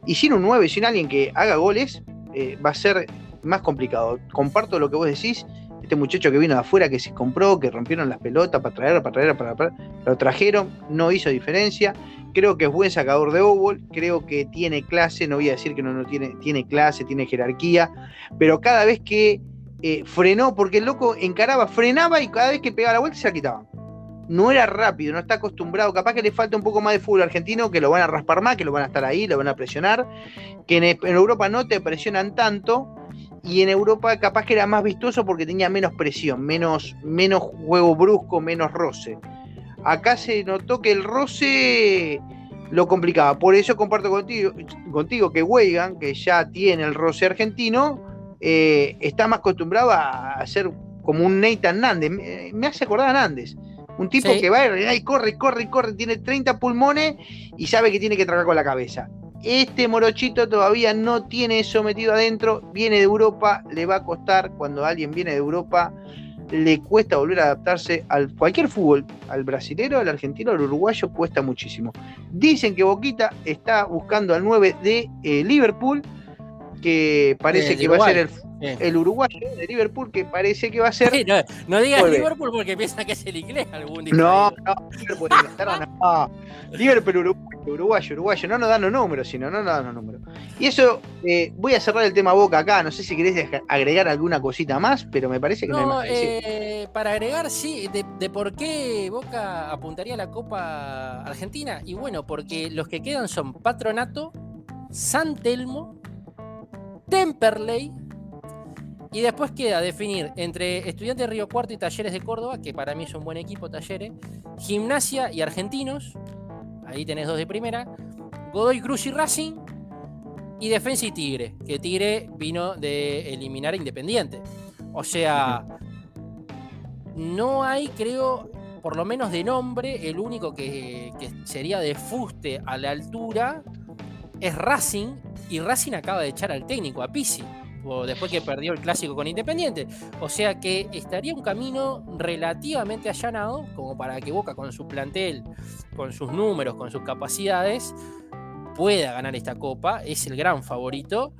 Y sin un 9, sin alguien que haga goles, eh, va a ser más complicado. Comparto lo que vos decís. Este muchacho que vino de afuera, que se compró, que rompieron las pelotas para traer, para traer, para, para, lo trajeron, no hizo diferencia. Creo que es buen sacador de óvol, creo que tiene clase, no voy a decir que no, no tiene, tiene clase, tiene jerarquía, pero cada vez que eh, frenó, porque el loco encaraba, frenaba y cada vez que pegaba la vuelta se la quitaba. No era rápido, no está acostumbrado. Capaz que le falta un poco más de fútbol argentino, que lo van a raspar más, que lo van a estar ahí, lo van a presionar. Que en, Europa no te presionan tanto. Y en Europa capaz que era más vistoso porque tenía menos presión, menos, menos juego brusco, menos roce acá se notó que el roce lo complicaba. Por eso comparto contigo, contigo que Weigan, que ya tiene el roce argentino, eh, está más acostumbrado a hacer como un Nathan Nández. Me, hace acordar a Nández. Un tipo que va y corre, corre, corre, tiene 30 pulmones y sabe que tiene que tragar con la cabeza. Este morochito todavía no tiene eso metido adentro, viene de Europa, le va a costar. Cuando alguien viene de Europa le cuesta volver a adaptarse al cualquier fútbol, al brasilero, al argentino, al uruguayo, cuesta muchísimo. Dicen que Boquita está buscando al 9 de eh, Liverpool, que parece eh, que va a ser el el uruguayo de Liverpool, que parece que va a ser. no, digas Liverpool porque piensa que es el inglés algún día. No, no, Liverpool, no. Liverpool uruguayo, uruguayo, uruguayo, no nos dan los números, sino no nos dan los números. Y eso, eh, voy a cerrar el tema Boca acá, no sé si querés agregar alguna cosita más, pero me parece que no, hay más eh, Para agregar, sí, de, de, por qué Boca apuntaría a la Copa Argentina, y bueno, porque los que quedan son Patronato, San Telmo, Temperley, y después queda definir entre Estudiantes de Río Cuarto y Talleres de Córdoba, que para mí es un buen equipo, Talleres, Gimnasia y Argentinos, ahí tenés dos de primera, Godoy Cruz y Racing, y Defensa y Tigre, que Tigre vino de eliminar a Independiente. O sea, no hay, creo, por lo menos de nombre, el único que, sería de fuste a la altura es Racing, y Racing acaba de echar al técnico, a Pisi, después que perdió el clásico con Independiente. O sea que estaría un camino relativamente allanado, como para que Boca con su plantel, con sus números, con sus capacidades, pueda ganar esta copa, es el gran favorito.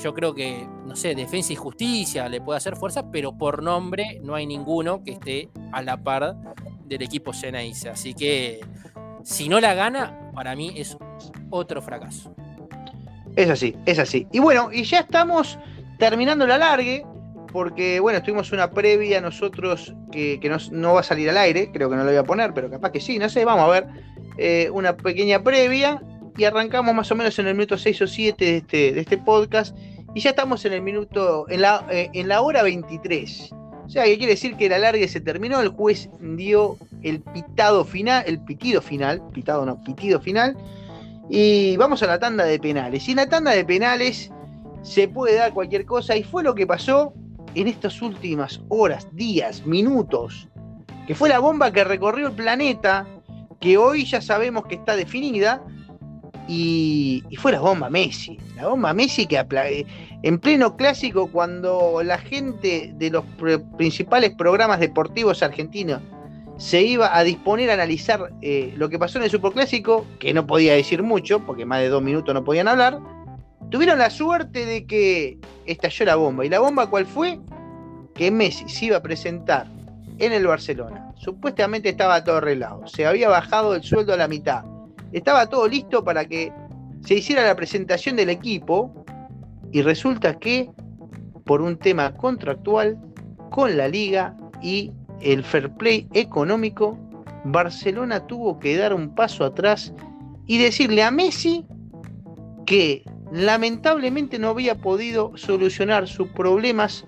Yo creo que, no sé, Defensa y Justicia le puede hacer fuerza, pero por nombre no hay ninguno que esté a la par del equipo Ceneice. Así que si no la gana, para mí es otro fracaso. Es así, es así. Y bueno, y ya estamos terminando la largue, porque bueno, tuvimos una previa nosotros que, no, va a salir al aire, creo que no lo voy a poner, pero capaz que sí, no sé, vamos a ver. Eh, una pequeña previa y arrancamos más o menos en el minuto 6 o 7 de este, de este podcast y ya estamos en el minuto, en la, eh, hora 23. O sea, que quiere decir que la larga se terminó, el juez dio el pitado final, el pitido final, pitado no, pitido final, y vamos a la tanda de penales. Y en la tanda de penales se puede dar cualquier cosa, y fue lo que pasó en estas últimas horas, días, minutos, que fue la bomba que recorrió el planeta, que hoy ya sabemos que está definida, y, fue la bomba Messi. La bomba Messi que eh, en pleno clásico, cuando la gente de los principales programas deportivos argentinos se iba a disponer a analizar eh, lo que pasó en el Superclásico, que no podía decir mucho, porque más de dos minutos no podían hablar, tuvieron la suerte de que estalló la bomba. ¿Y la bomba cuál fue? Que Messi se iba a presentar en el Barcelona. Supuestamente estaba todo arreglado. Se había bajado el sueldo a la mitad estaba todo listo para que se hiciera la presentación del equipo y resulta que por un tema contractual con la liga y el fair play económico, Barcelona tuvo que dar un paso atrás y decirle a Messi que lamentablemente no había podido solucionar sus problemas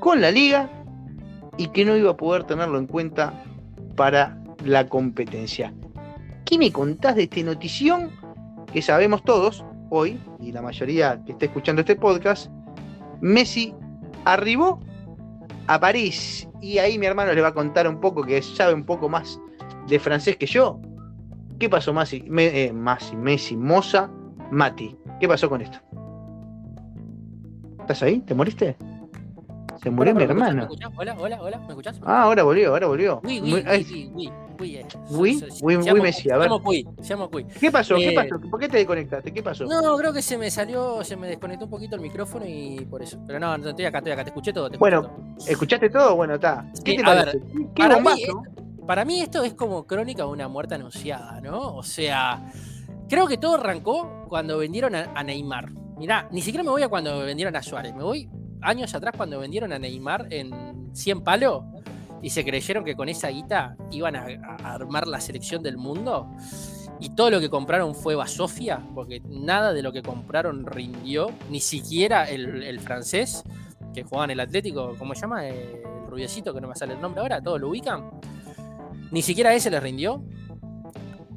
con la liga y que no iba a poder tenerlo en cuenta para la competencia. ¿Qué me contás de esta notición que sabemos todos hoy, y la mayoría que está escuchando este podcast? Messi arribó a París y ahí mi hermano le va a contar un poco que sabe un poco más de francés que yo. ¿Qué pasó, Messi? Eh, Messi, Moza, Mati. ¿Qué pasó con esto? ¿Estás ahí? ¿Te moriste? Se murió mi hermano. Hola, hola, hola, ¿me escuchás? Ah, ahora volvió, ahora volvió. Uy, uy, uy, Uy, uy, uy, Messi, a ver. ¿Qué pasó? ¿Qué eh, pasó? ¿Por qué te desconectaste? ¿Qué pasó? No, creo que se me salió, se me desconectó un poquito el micrófono y por eso. Pero no, no estoy acá, estoy acá, te escuché todo. bueno, ¿escuchaste todo? Bueno, está. ¿Qué te parece? ¿Qué para, mí, para mí esto es como crónica de una muerte anunciada, ¿no? O sea, creo que todo arrancó cuando vendieron a, Neymar. Mirá, ni siquiera me voy a cuando vendieron a Suárez, me voy años atrás cuando vendieron a Neymar en 100 palos y se creyeron que con esa guita iban a, armar la selección del mundo. Y todo lo que compraron fue Basofia, porque nada de lo que compraron rindió, ni siquiera el, francés que jugaba en el Atlético, ¿cómo se llama? El rubiecito, que no me sale el nombre ahora, todos lo ubican. Ni siquiera ese les rindió.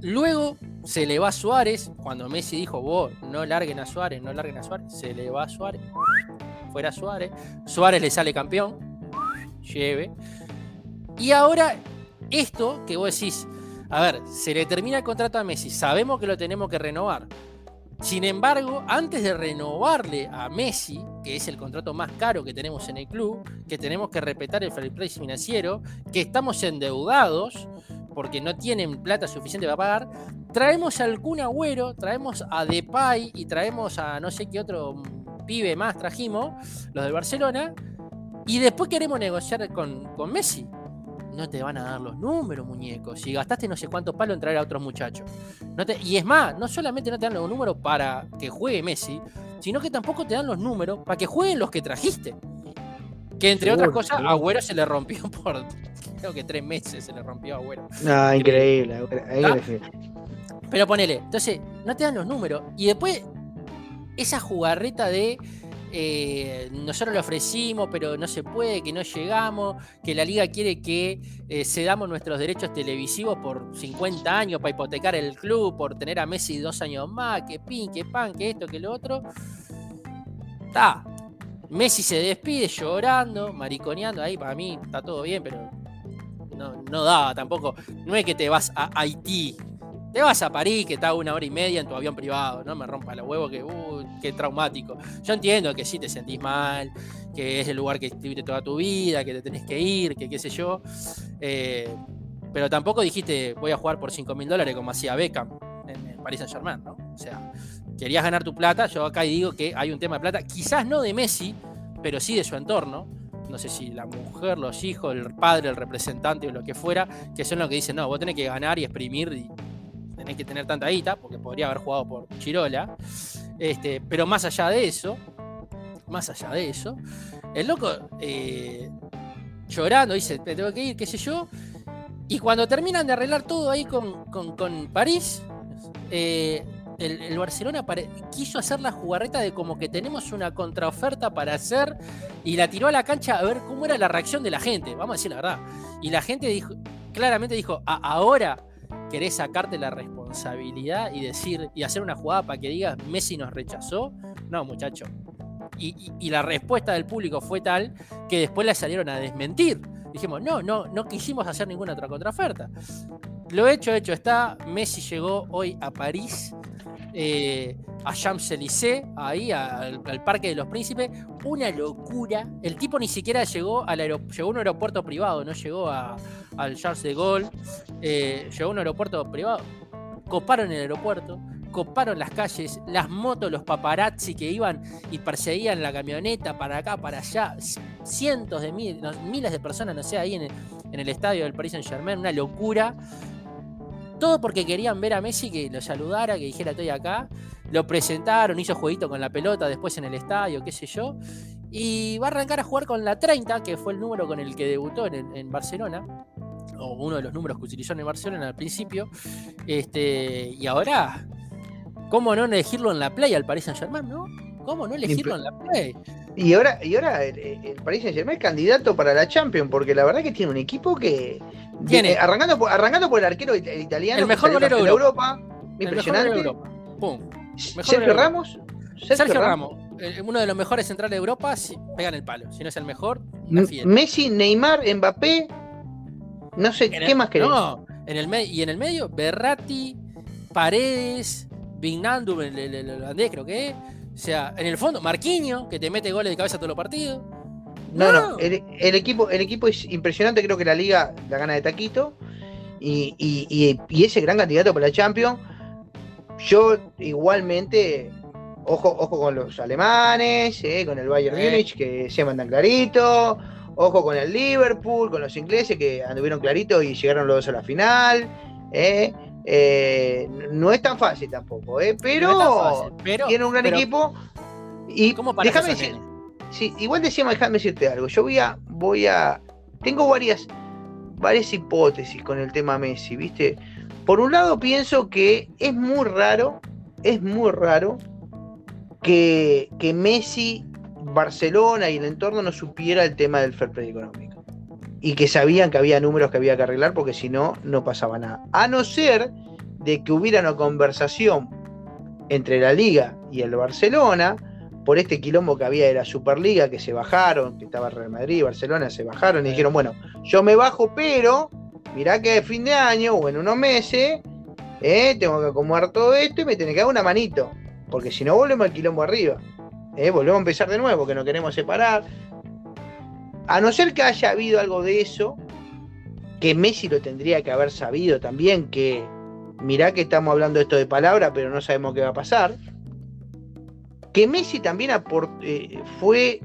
Luego se le va a Suárez, cuando Messi dijo, vos no larguen a Suárez, no larguen a Suárez, se le va a Suárez, fuera Suárez, Suárez le sale campeón, lleve. Y ahora, esto que vos decís, a ver, se le termina el contrato a Messi, sabemos que lo tenemos que renovar. Sin embargo, antes de renovarle a Messi, que es el contrato más caro que tenemos en el club, que tenemos que respetar el fair play financiero, que estamos endeudados porque no tienen plata suficiente para pagar, traemos al Kun Agüero, traemos a Depay y traemos a no sé qué otro pibe más trajimos, los del Barcelona, y después queremos negociar con, con Messi no te van a dar los números, muñecos. Si gastaste no sé cuántos palos en traer a otros muchachos. y es más, no solamente no te dan los números para que juegue Messi, sino que tampoco te dan los números para que jueguen los que trajiste. Que entre otras cosas, a Agüero se le rompió por creo que tres meses se le rompió a Agüero. No, increíble. ¿Ah? Pero ponele, entonces, no te dan los números. Y después, esa jugarreta de eh, nosotros lo ofrecimos, pero no se puede, que no llegamos, que la liga quiere que eh, cedamos nuestros derechos televisivos por 50 años para hipotecar el club, por tener a Messi dos años más, que pin, que pan, que esto, que lo otro. Está. Messi se despide llorando, mariconeando, ahí para mí está todo bien, pero no, no tampoco. No es que te vas a Haití, te vas a París, que está una hora y media en tu avión privado, no me rompa los huevos, que uh, qué traumático. Yo entiendo que sí te sentís mal, que es el lugar que estuviste toda tu vida, que te tenés que ir, que qué sé yo. Eh, pero tampoco dijiste voy a jugar por 5 mil dólares como hacía Beckham en, Paris Saint Germain, ¿no? O sea, querías ganar tu plata, yo acá digo que hay un tema de plata, quizás no de Messi, pero sí de su entorno. No sé si la mujer, los hijos, el padre, el representante o lo que fuera, que son los que dicen, no, vos tenés que ganar y exprimir tenés que tener tanta guita, porque podría haber jugado por Chirola. Este, pero más allá de eso, más allá de eso, el loco eh, llorando dice, te tengo que ir, qué sé yo. Y cuando terminan de arreglar todo ahí con, con, París, eh, el, Barcelona quiso hacer la jugarreta de como que tenemos una contraoferta para hacer y la tiró a la cancha a ver cómo era la reacción de la gente, vamos a decir la verdad. Y la gente dijo, claramente dijo, ahora querés sacarte la responsabilidad y decir y hacer una jugada para que digas Messi nos rechazó. No, muchacho. Y, la respuesta del público fue tal que después la salieron a desmentir. Dijimos, no, no, no quisimos hacer ninguna otra contraoferta. Lo hecho, hecho está. Messi llegó hoy a París eh, a Champs-Élysées, ahí al, Parque de los Príncipes. Una locura. El tipo ni siquiera llegó, al llegó a un aeropuerto privado, no llegó al Charles de Gaulle, eh, llegó a un aeropuerto privado. Coparon el aeropuerto, coparon las calles, las motos, los paparazzi que iban y perseguían la camioneta para acá, para allá. Cientos de miles de personas, no sé, ahí en el, en el estadio del Paris Saint Germain, una locura. Todo porque querían ver a Messi que lo saludara, que dijera estoy acá. Lo presentaron, hizo jueguito con la pelota después en el estadio, qué sé yo. Y va a arrancar a jugar con la 30, que fue el número con el que debutó en, Barcelona. O uno de los números que utilizó en Barcelona al principio. Este, y ahora, ¿cómo no elegirlo en la play al Paris Saint Germain, no? ¿Cómo no elegirlo en la play? Y ahora, y ahora el, Paris Saint Germain es candidato para la Champions, porque la verdad que tiene un equipo que tiene, arrancando, por, arrancando por el arquero italiano. El mejor golero de Europa. Impresionante. El mejor Europa. Pum. Sergio Ramos. Sergio, Ramos. uno de los mejores centrales de Europa, si, pegan el palo. Si no es el mejor, Messi, Neymar, Mbappé. No sé, ¿qué más querés? No, en el y en el medio, Berratti, Paredes, Vignandum, el, el, holandés creo que es. O sea, en el fondo, Marquinho, que te mete goles de cabeza todos los partidos. No, no, el, equipo, el equipo es impresionante, creo que la liga la gana de taquito. Y, ese gran candidato para la Champions. Yo igualmente, ojo, ojo con los alemanes, eh, con el Bayern Múnich, que se mandan clarito. Ojo con el Liverpool, con los ingleses que anduvieron clarito y llegaron los dos a la final. Eh. Eh, no es tan fácil tampoco, pero, tiene un gran equipo. Y déjame decir, Sí, igual decíamos, déjame decirte algo. Yo voy a, voy a. Tengo varias, varias hipótesis con el tema Messi, ¿viste? Por un lado, pienso que es muy raro, es muy raro que, Messi, Barcelona y el entorno no supiera el tema del fair play económico. Y que sabían que había números que había que arreglar porque si no, no pasaba nada. A no ser de que hubiera una conversación entre la liga y el Barcelona por este quilombo que había de la Superliga, que se bajaron, que estaba Real Madrid, Barcelona, se bajaron y dijeron, bueno, yo me bajo, pero mirá que fin de año o en unos meses, eh, tengo que acomodar todo esto y me tiene que dar una manito, porque si no volvemos al quilombo arriba, eh, volvemos a empezar de nuevo, que no queremos separar. A no ser que haya habido algo de eso, que Messi lo tendría que haber sabido también, que mirá que estamos hablando esto de palabra, pero no sabemos qué va a pasar que Messi también eh, fue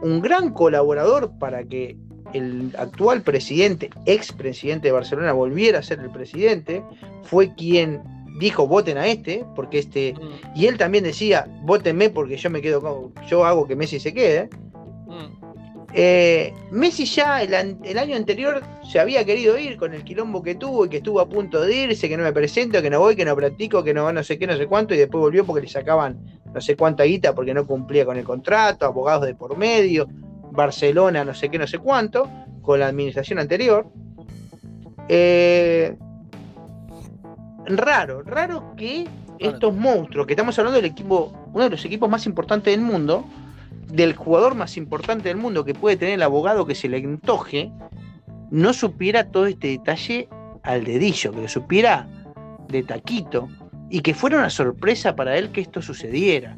un gran colaborador para que el actual presidente, ex presidente de Barcelona, volviera a ser el presidente, fue quien dijo voten a este, porque este, mm. y él también decía, votenme porque yo me quedo con, yo hago que Messi se quede. Eh, Messi ya el, año anterior se había querido ir con el quilombo que tuvo y que estuvo a punto de irse, que no me presento, que no voy, que no practico, que no no sé qué, no sé cuánto, y después volvió porque le sacaban no sé cuánta guita porque no cumplía con el contrato, abogados de por medio, Barcelona, no sé qué, no sé cuánto, con la administración anterior. Eh, raro, raro que estos monstruos, que estamos hablando del equipo, uno de los equipos más importantes del mundo, del jugador más importante del mundo que puede tener el abogado que se le antoje, no supiera todo este detalle al dedillo, que lo supiera de taquito y que fuera una sorpresa para él que esto sucediera.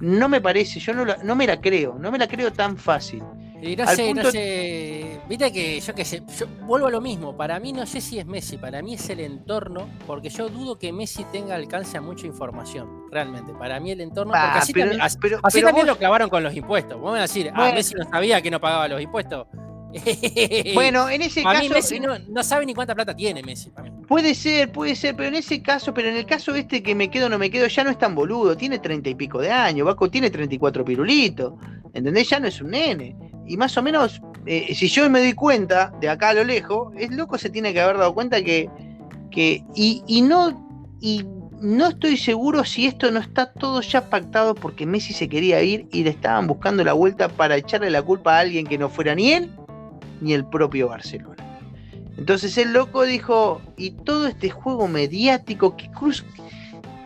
No me parece, yo no, no me la creo, no me la creo tan fácil. Y no sé, no sé. Viste que yo qué sé, yo vuelvo a lo mismo. Para mí no sé si es Messi, para mí es el entorno, porque yo dudo que Messi tenga alcance a mucha información, realmente. Para mí el entorno. porque ah, así también, así, también lo clavaron con los impuestos. Vamos a decir, ah, Messi no sabía que no pagaba los impuestos. bueno, en ese caso. Mí Messi no, sabe ni cuánta plata tiene Messi. Puede ser, puede ser, pero en ese caso, pero en el caso este que me quedo o no me quedo, ya no es tan boludo. Tiene treinta y pico de años. Vasco tiene treinta y cuatro pirulitos. ¿Entendés? Ya no es un nene. Y más o menos, eh, si yo me doy cuenta de acá a lo lejos, es loco se tiene que haber dado cuenta que. que y, no. Y no estoy seguro si esto no está todo ya pactado porque Messi se quería ir y le estaban buscando la vuelta para echarle la culpa a alguien que no fuera ni él ni el propio Barcelona. Entonces el loco dijo, y todo este juego mediático que cruz,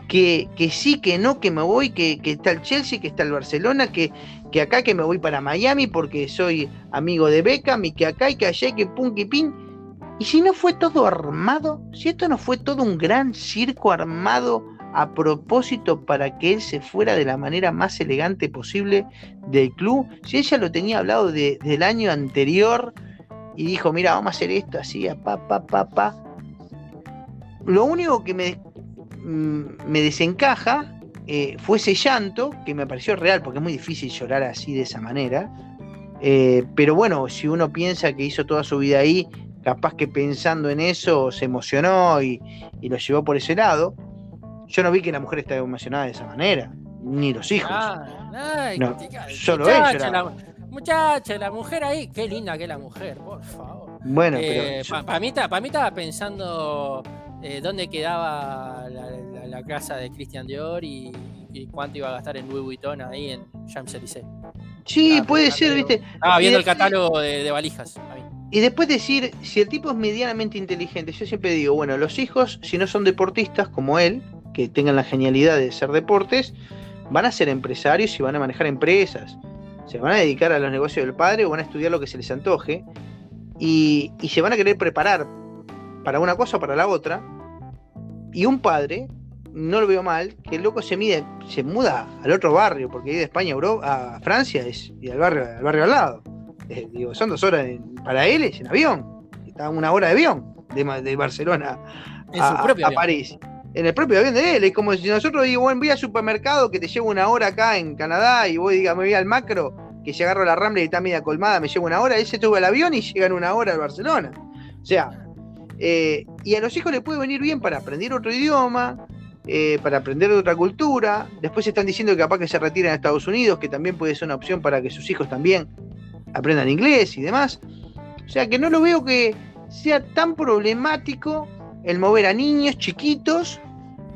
que, que sí, que no, que me voy, que, que, está el Chelsea, que está el Barcelona, que, que acá que me voy para Miami porque soy amigo de Beckham y que acá y que allá y que pum y pin. Y si no fue todo armado, si esto no fue todo un gran circo armado a propósito para que él se fuera de la manera más elegante posible del club, si ella lo tenía hablado del año anterior y dijo, mira, vamos a hacer esto así, a pa, pa, pa. Lo único que me, mm, me desencaja eh, fue ese llanto, que me pareció real, porque es muy difícil llorar así de esa manera. Eh, pero bueno, si uno piensa que hizo toda su vida ahí, capaz que pensando en eso se emocionó y, lo llevó por ese lado. Yo no vi que la mujer estaba emocionada de esa manera, ni los hijos. Ah, solo muchacha, La, muchacha, la mujer ahí, qué linda que es la mujer, por favor. Bueno, eh, para mí, mí estaba pensando eh, dónde quedaba la, casa de Christian Dior y, cuánto iba a gastar en Louis Vuitton ahí en Champs-Élysées. Sí, puede ser, ¿viste? Estaba viendo el catálogo de, valijas. Y después decir, si el tipo es medianamente inteligente, yo siempre digo, bueno, los hijos, si no son deportistas como él, que tengan la genialidad de ser deportes, van a ser empresarios y van a manejar empresas. Se van a dedicar a los negocios del padre o van a estudiar lo que se les antoje. Y, y se van a querer preparar para una cosa o para la otra. Y un padre, no lo veo mal, que el loco se mide, se muda al otro barrio, porque de España a, a Francia es, y al barrio, al barrio al lado. Eh, digo, son dos horas para él es en avión. Está una hora de avión de, Barcelona a, París. En el propio avión de él. Es como si nosotros digo, bueno, voy al supermercado que te llevo una hora acá en Canadá y voy, diga, me voy al macro, que si agarro la Rambla y está media colmada, me llevo una hora. Él se sube al avión y llega en una hora a Barcelona. O sea, eh, y a los hijos les puede venir bien para aprender otro idioma, eh, para aprender otra cultura. Después están diciendo que capaz que se retiran a Estados Unidos, que también puede ser una opción para que sus hijos también aprendan inglés y demás. O sea que no lo veo que sea tan problemático el mover a niños chiquitos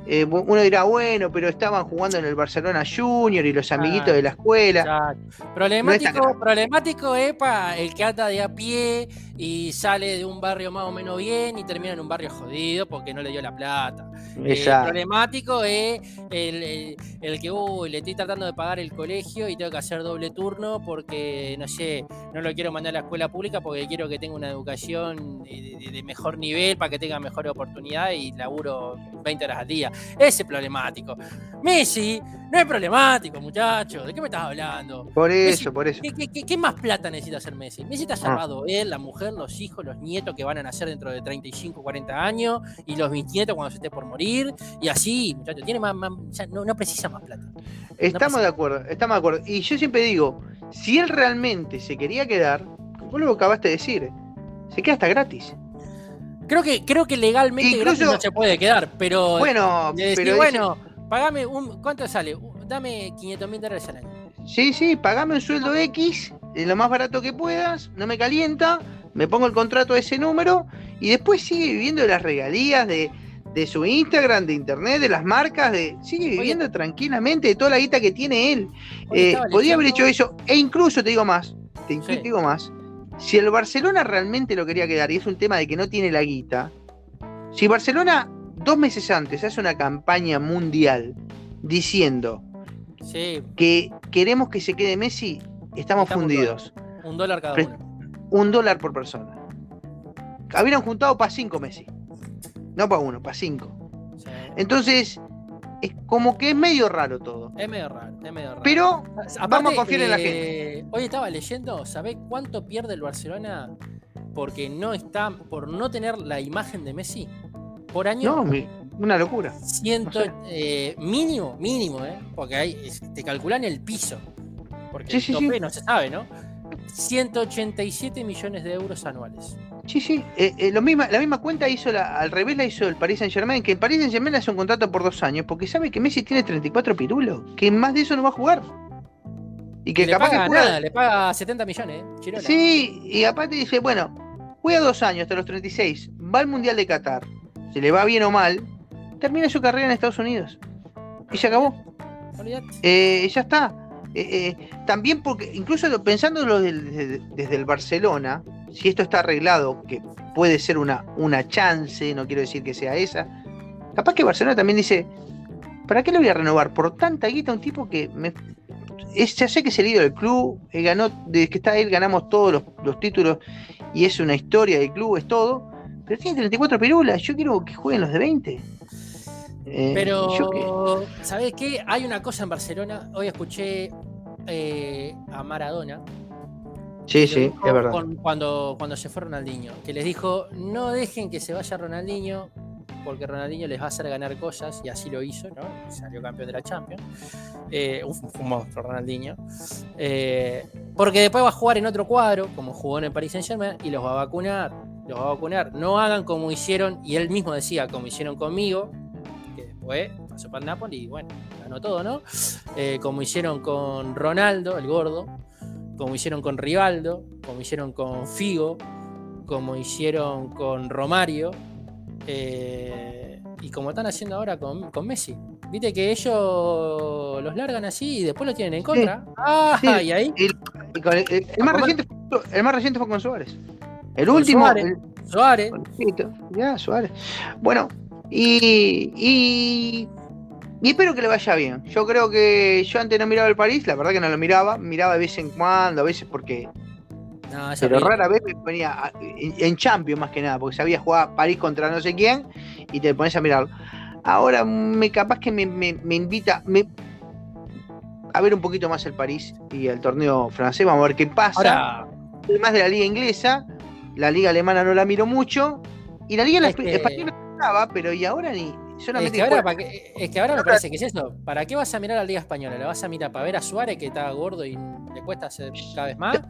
eh, uno dirá, bueno, pero estaban jugando en el Barcelona Junior y los amiguitos de la escuela. Problemático, problemático es para el que anda de a pie y sale de un barrio más o menos bien y termina en un barrio jodido porque no le dio la plata. Eh, problemático es el, que le estoy tratando de pagar el colegio y tengo que hacer doble turno porque, no sé, no lo quiero mandar a la escuela pública porque quiero que tenga una educación de, de mejor nivel para que tenga mejor oportunidad y laburo 20 horas al día. Ese es problemático. Messi no es problemático, muchacho. ¿De qué me estás hablando? Por eso, por eso. ¿qué, más plata necesita hacer Messi? Messi está salvado él, la mujer, los hijos, los nietos que van a nacer dentro de 35, 40 años y los bisnietos cuando se esté por morir. Y así, muchacho, tiene más, no, precisa más plata. Estamos de acuerdo, estamos de acuerdo. Y yo siempre digo, si él realmente se quería quedar, vos lo acabaste de decir, se queda hasta gratis. Creo que, creo que legalmente no se puede quedar, pero. Bueno, pero bueno, pagame un. ¿Cuánto sale? Dame 500 mil dólares al año. Sí, sí, pagame un sueldo X, lo más barato que puedas, no me calienta, me pongo el contrato a ese número y después sigue viviendo de las regalías de, su Instagram, de internet, de las marcas, de sigue viviendo tranquilamente de toda la guita que tiene él. Eh, podría haber hecho eso, e incluso te digo más, te digo más, si el Barcelona realmente lo quería quedar, y es un tema de que no tiene la guita, si Barcelona dos meses antes hace una campaña mundial diciendo que queremos que se quede Messi, estamos, fundidos. Un dólar cada uno. Un dólar por persona. habían juntado para cinco Messi. No para uno, para cinco. Entonces, es como que es medio raro todo. Es medio raro, es medio raro. Pero vamos a confiar en la gente. Eh, hoy estaba leyendo, ¿sabés cuánto pierde el Barcelona porque no está, por no tener la imagen de Messi? Por año. No, una locura. Ciento, eh, mínimo, mínimo, ¿eh? Porque ahí te calculan el piso. Porque el tope no se sabe, ¿no? 187 millones de euros anuales. Sí, sí, eh, eh, lo misma, la misma cuenta hizo la, al revés la hizo el Paris Saint Germain, que el Paris Saint Germain hace un contrato por dos años, porque sabe que Messi tiene 34 pirulos, que más de eso no va a jugar. Y que capaz que nada, le paga 70 millones, ¿eh? Sí, y aparte dice, bueno, juega dos años hasta los 36, va al Mundial de Qatar, se le va bien o mal, termina su carrera en Estados Unidos. Y se acabó. Eh, ya está. También porque, incluso pensándolo desde, desde el Barcelona, si esto está arreglado, que puede ser una, una chance, no quiero decir que sea esa, capaz que Barcelona también dice, ¿para qué lo voy a renovar? Por tanta guita un tipo que me, es, ya sé que es el ídolo del club, ganó, desde que está él ganamos todos los, títulos y es una historia del club, es todo, pero tiene 34 pirulas, yo quiero que jueguen los de 20. Eh, pero, ¿sabes qué? Hay una cosa en Barcelona, hoy escuché eh, a Maradona, Sí, sí, es verdad. cuando, cuando se fue Ronaldinho, que les dijo, no dejen que se vaya Ronaldinho, porque Ronaldinho les va a hacer ganar cosas, y así lo hizo, ¿no? Salió campeón de la Champions. Eh, un monstruo Ronaldinho. Eh, porque después va a jugar en otro cuadro, como jugó en el Paris Saint Germain, y los va a vacunar. Los va a vacunar. No hagan como hicieron, y él mismo decía, como hicieron conmigo, después pasó para Napoli y bueno, ganó todo, ¿no? Eh, como hicieron con Ronaldo, el gordo como hicieron con Rivaldo, como hicieron con Figo, como hicieron con Romario, eh, y como están haciendo ahora con, Messi. Viste que ellos los largan así y después lo tienen en contra. ah, y ahí. El, más reciente, fue con Suárez. El último. Suárez. Ya, Suárez. Bueno, y y espero que le vaya bien. Yo creo que yo antes no miraba el París, la verdad que no lo miraba. Miraba de vez en cuando, a veces porque. pero rara vez me ponía en, Champions más que nada, porque sabía jugar París contra no sé quién y te pones a mirarlo. Ahora me capaz que me, invita a ver un poquito más el París y el torneo francés. Vamos a ver qué pasa. Además de la liga inglesa, la liga alemana no la miro mucho. Y la liga española estaba, pero y ahora ni, es que, ahora, es que ahora me parece que es eso. ¿Para qué vas a mirar a la Liga Española? ¿La vas a mirar para ver a Suárez que está gordo y le cuesta hacer cada vez más?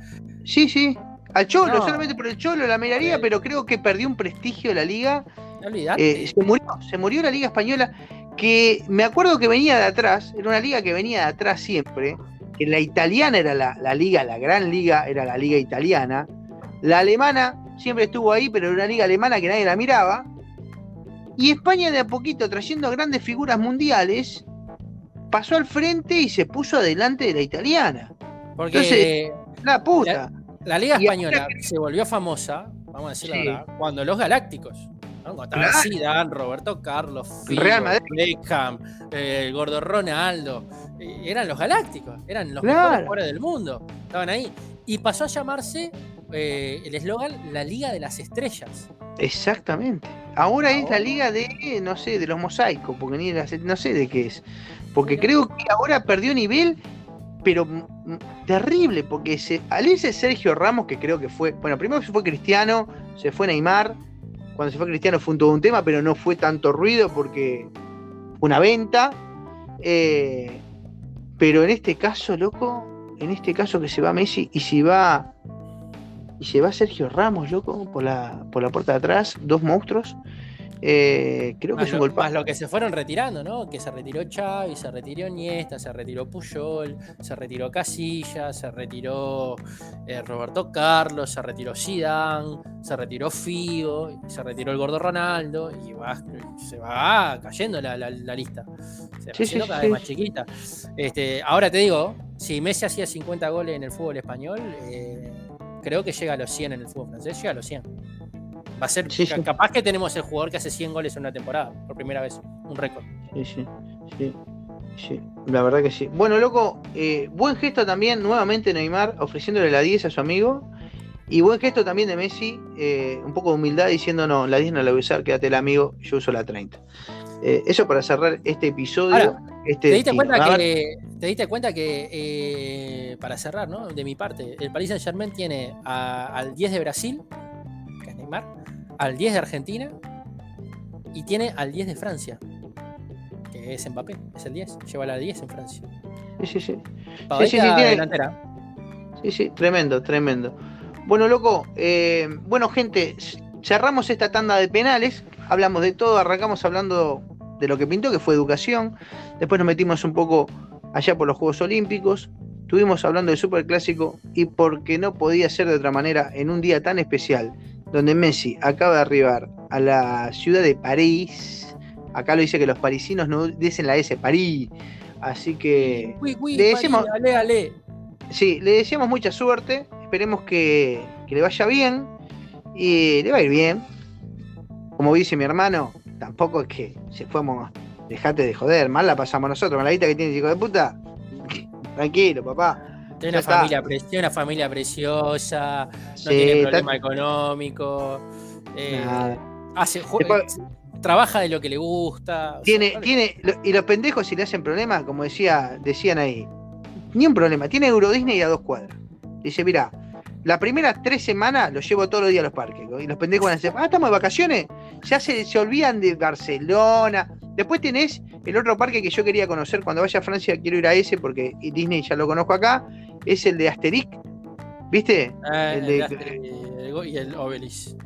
Sí, sí. Al Cholo, solamente por el Cholo la miraría, pero creo que perdió un prestigio de la liga. Eh, se, murió, se murió la Liga Española, que me acuerdo que venía de atrás, era una liga que venía de atrás siempre, que la italiana era la, la liga, la gran liga era la liga italiana, la alemana siempre estuvo ahí, pero era una liga alemana que nadie la miraba, y España de a poquito, trayendo grandes figuras mundiales, pasó al frente y se puso adelante de la italiana. Porque Entonces, la puta. La, Liga Española se volvió famosa, vamos a decirlo ahora, cuando los Galácticos. Cuando estaba Zidane, Roberto Carlos, Real Beckham, eh, el gordo Ronaldo. Eh, eran los Galácticos, eran los mejores jugadores del mundo. Estaban ahí. Y pasó a llamarse eh, el eslogan La Liga de las Estrellas. Exactamente. Ahora es la liga de, no sé, de los mosaicos, porque ni no sé de qué es. Porque creo que ahora perdió nivel, pero terrible, porque se, al irse Sergio Ramos, que creo que fue, bueno, primero se fue Cristiano, se fue Neymar, cuando se fue Cristiano fue un todo un tema, pero no fue tanto ruido porque una venta. Eh, pero en este caso, loco, en este caso que se va Messi y si va y se va Sergio Ramos, loco, por la, por la puerta de atrás, dos monstruos. Eh, creo que es un golpe. Más lo que se fueron retirando, ¿no? Que se retiró Xavi, se retiró Niesta, se retiró Puyol, se retiró Casilla, se retiró eh, Roberto Carlos, se retiró Zidane, se retiró Figo, se retiró el gordo Ronaldo y va, se va cayendo la, lista. Se va haciendo cada vez más chiquita. Este, ahora te digo, si Messi hacía 50 goles en el fútbol español, eh, creo que llega a los 100 en el fútbol francés, llega a los 100. Va a ser capaz que tenemos el jugador que hace 100 goles en una temporada, por primera vez, un récord. Sí, sí, sí. Sí, la verdad que sí. Bueno, loco, eh, buen gesto también, nuevamente Neymar ofreciéndole la 10 a su amigo. Y buen gesto también de Messi, eh, un poco de humildad diciendo, no, la 10 no la voy a usar, quédate el amigo, yo uso la 30. Eh, eso para cerrar este episodio. este ¿te, diste cuenta que, ¿Te diste cuenta que, eh, para cerrar, ¿no? de mi parte, el Paris Saint Germain tiene al 10 de Brasil, que es Neymar, al 10 de Argentina y tiene al 10 de Francia, que es Mbappé, es el 10, lleva la 10 en Francia. Sí, sí, sí. Sí, sí, sí, sí, tremendo, tremendo. Bueno, loco, eh, bueno, gente, cerramos esta tanda de penales, hablamos de todo, arrancamos hablando de lo que pintó, que fue educación, después nos metimos un poco allá por los Juegos Olímpicos, estuvimos hablando del Superclásico y porque no podía ser de otra manera en un día tan especial, donde Messi acaba de arribar a la ciudad de París, acá lo dice que los parisinos no dicen la S, París, así que le decimos, Sí, le deseamos mucha suerte, esperemos que, le vaya bien. Y le va a ir bien. Como dice mi hermano, tampoco es que se fuimos, dejate de joder, mal la pasamos nosotros, con la guita que tiene hijo de puta. Tranquilo, papá. Tiene una, familia, una familia preciosa, no tiene problema económico. Eh, hace, trabaja de lo que le gusta. Tiene, tiene, y los pendejos si le hacen problemas, como decía, decían ahí, ni un problema, tiene Euro Disney a dos cuadras. Dice, mira, las primeras tres semanas los llevo todos los días a los parques. Y los pendejos van a decir, ah, estamos de vacaciones. Ya se, se olvidan de Barcelona. Después tenés el otro parque que yo quería conocer cuando vaya a Francia, quiero ir a ese porque Disney ya lo conozco acá. Es el de Asterix. ¿Viste? Ah, el, de, Asterix y el Obelix.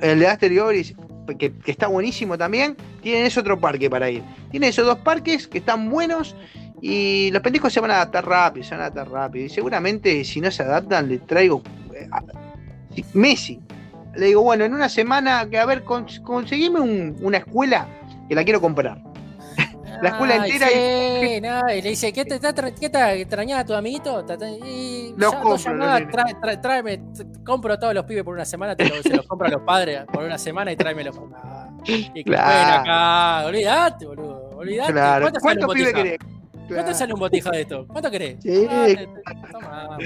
El de Asterix y que, que, está buenísimo también. Tienen ese otro parque para ir. Tienen esos dos parques que están buenos y los pendejos se van a adaptar rápido, se van a adaptar rápido. Y seguramente si no se adaptan, le traigo eh, Messi. Le digo, bueno, en una semana, que a ver, conseguime una escuela que la quiero comprar. la escuela entera. y... No, y le dice, ¿qué te, qué te extrañaba tu amiguito? Y los compro. tráeme, compro a todos los pibes por una semana, te se los compro a los padres por una semana y tráemelos. y claro. acá, olvídate, boludo. Olvídate. Claro. ¿Cuántos pibes querés? ¿Cuánto sale un botija de esto? ¿Cuánto querés? Sí. Ah,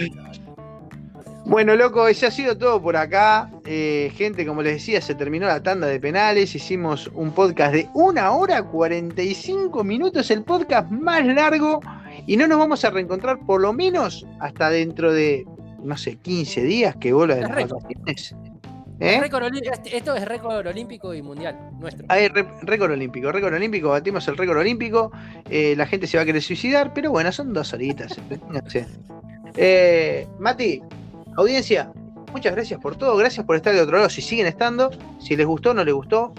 bueno, loco, ese ha sido todo por acá. Eh, gente, como les decía, se terminó la tanda de penales. Hicimos un podcast de una hora 45 minutos, el podcast más largo. Y no nos vamos a reencontrar por lo menos hasta dentro de, no sé, 15 días que vuelva de las vacaciones. ¿Eh? Este, esto es récord olímpico y mundial nuestro. Hay récord olímpico, récord olímpico, batimos el récord olímpico. Eh, la gente se va a querer suicidar, pero bueno, son dos horitas. eh, Mati, audiencia, muchas gracias por todo, gracias por estar de otro lado. Si siguen estando, si les gustó o no les gustó,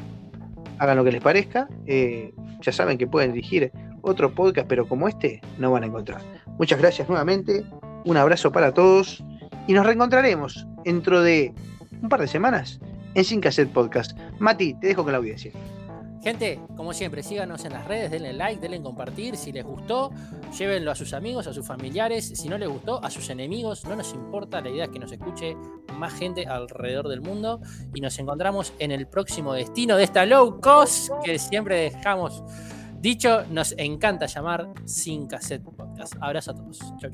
hagan lo que les parezca. Ya saben que pueden dirigir otro podcast, pero como este no van a encontrar. Muchas gracias nuevamente, un abrazo para todos y nos reencontraremos dentro de un par de semanas en Sin Cassette Podcast. Mati, te dejo con la audiencia. Gente, como siempre, síganos en las redes, denle like, denle compartir. Si les gustó, llévenlo a sus amigos, a sus familiares. Si no les gustó, a sus enemigos. No nos importa, la idea es que nos escuche más gente alrededor del mundo. Y nos encontramos en el próximo destino de esta low cost que siempre dejamos dicho. Nos encanta llamar Sin Cassette Podcast. Abrazo a todos. Chau,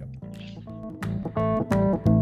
chau.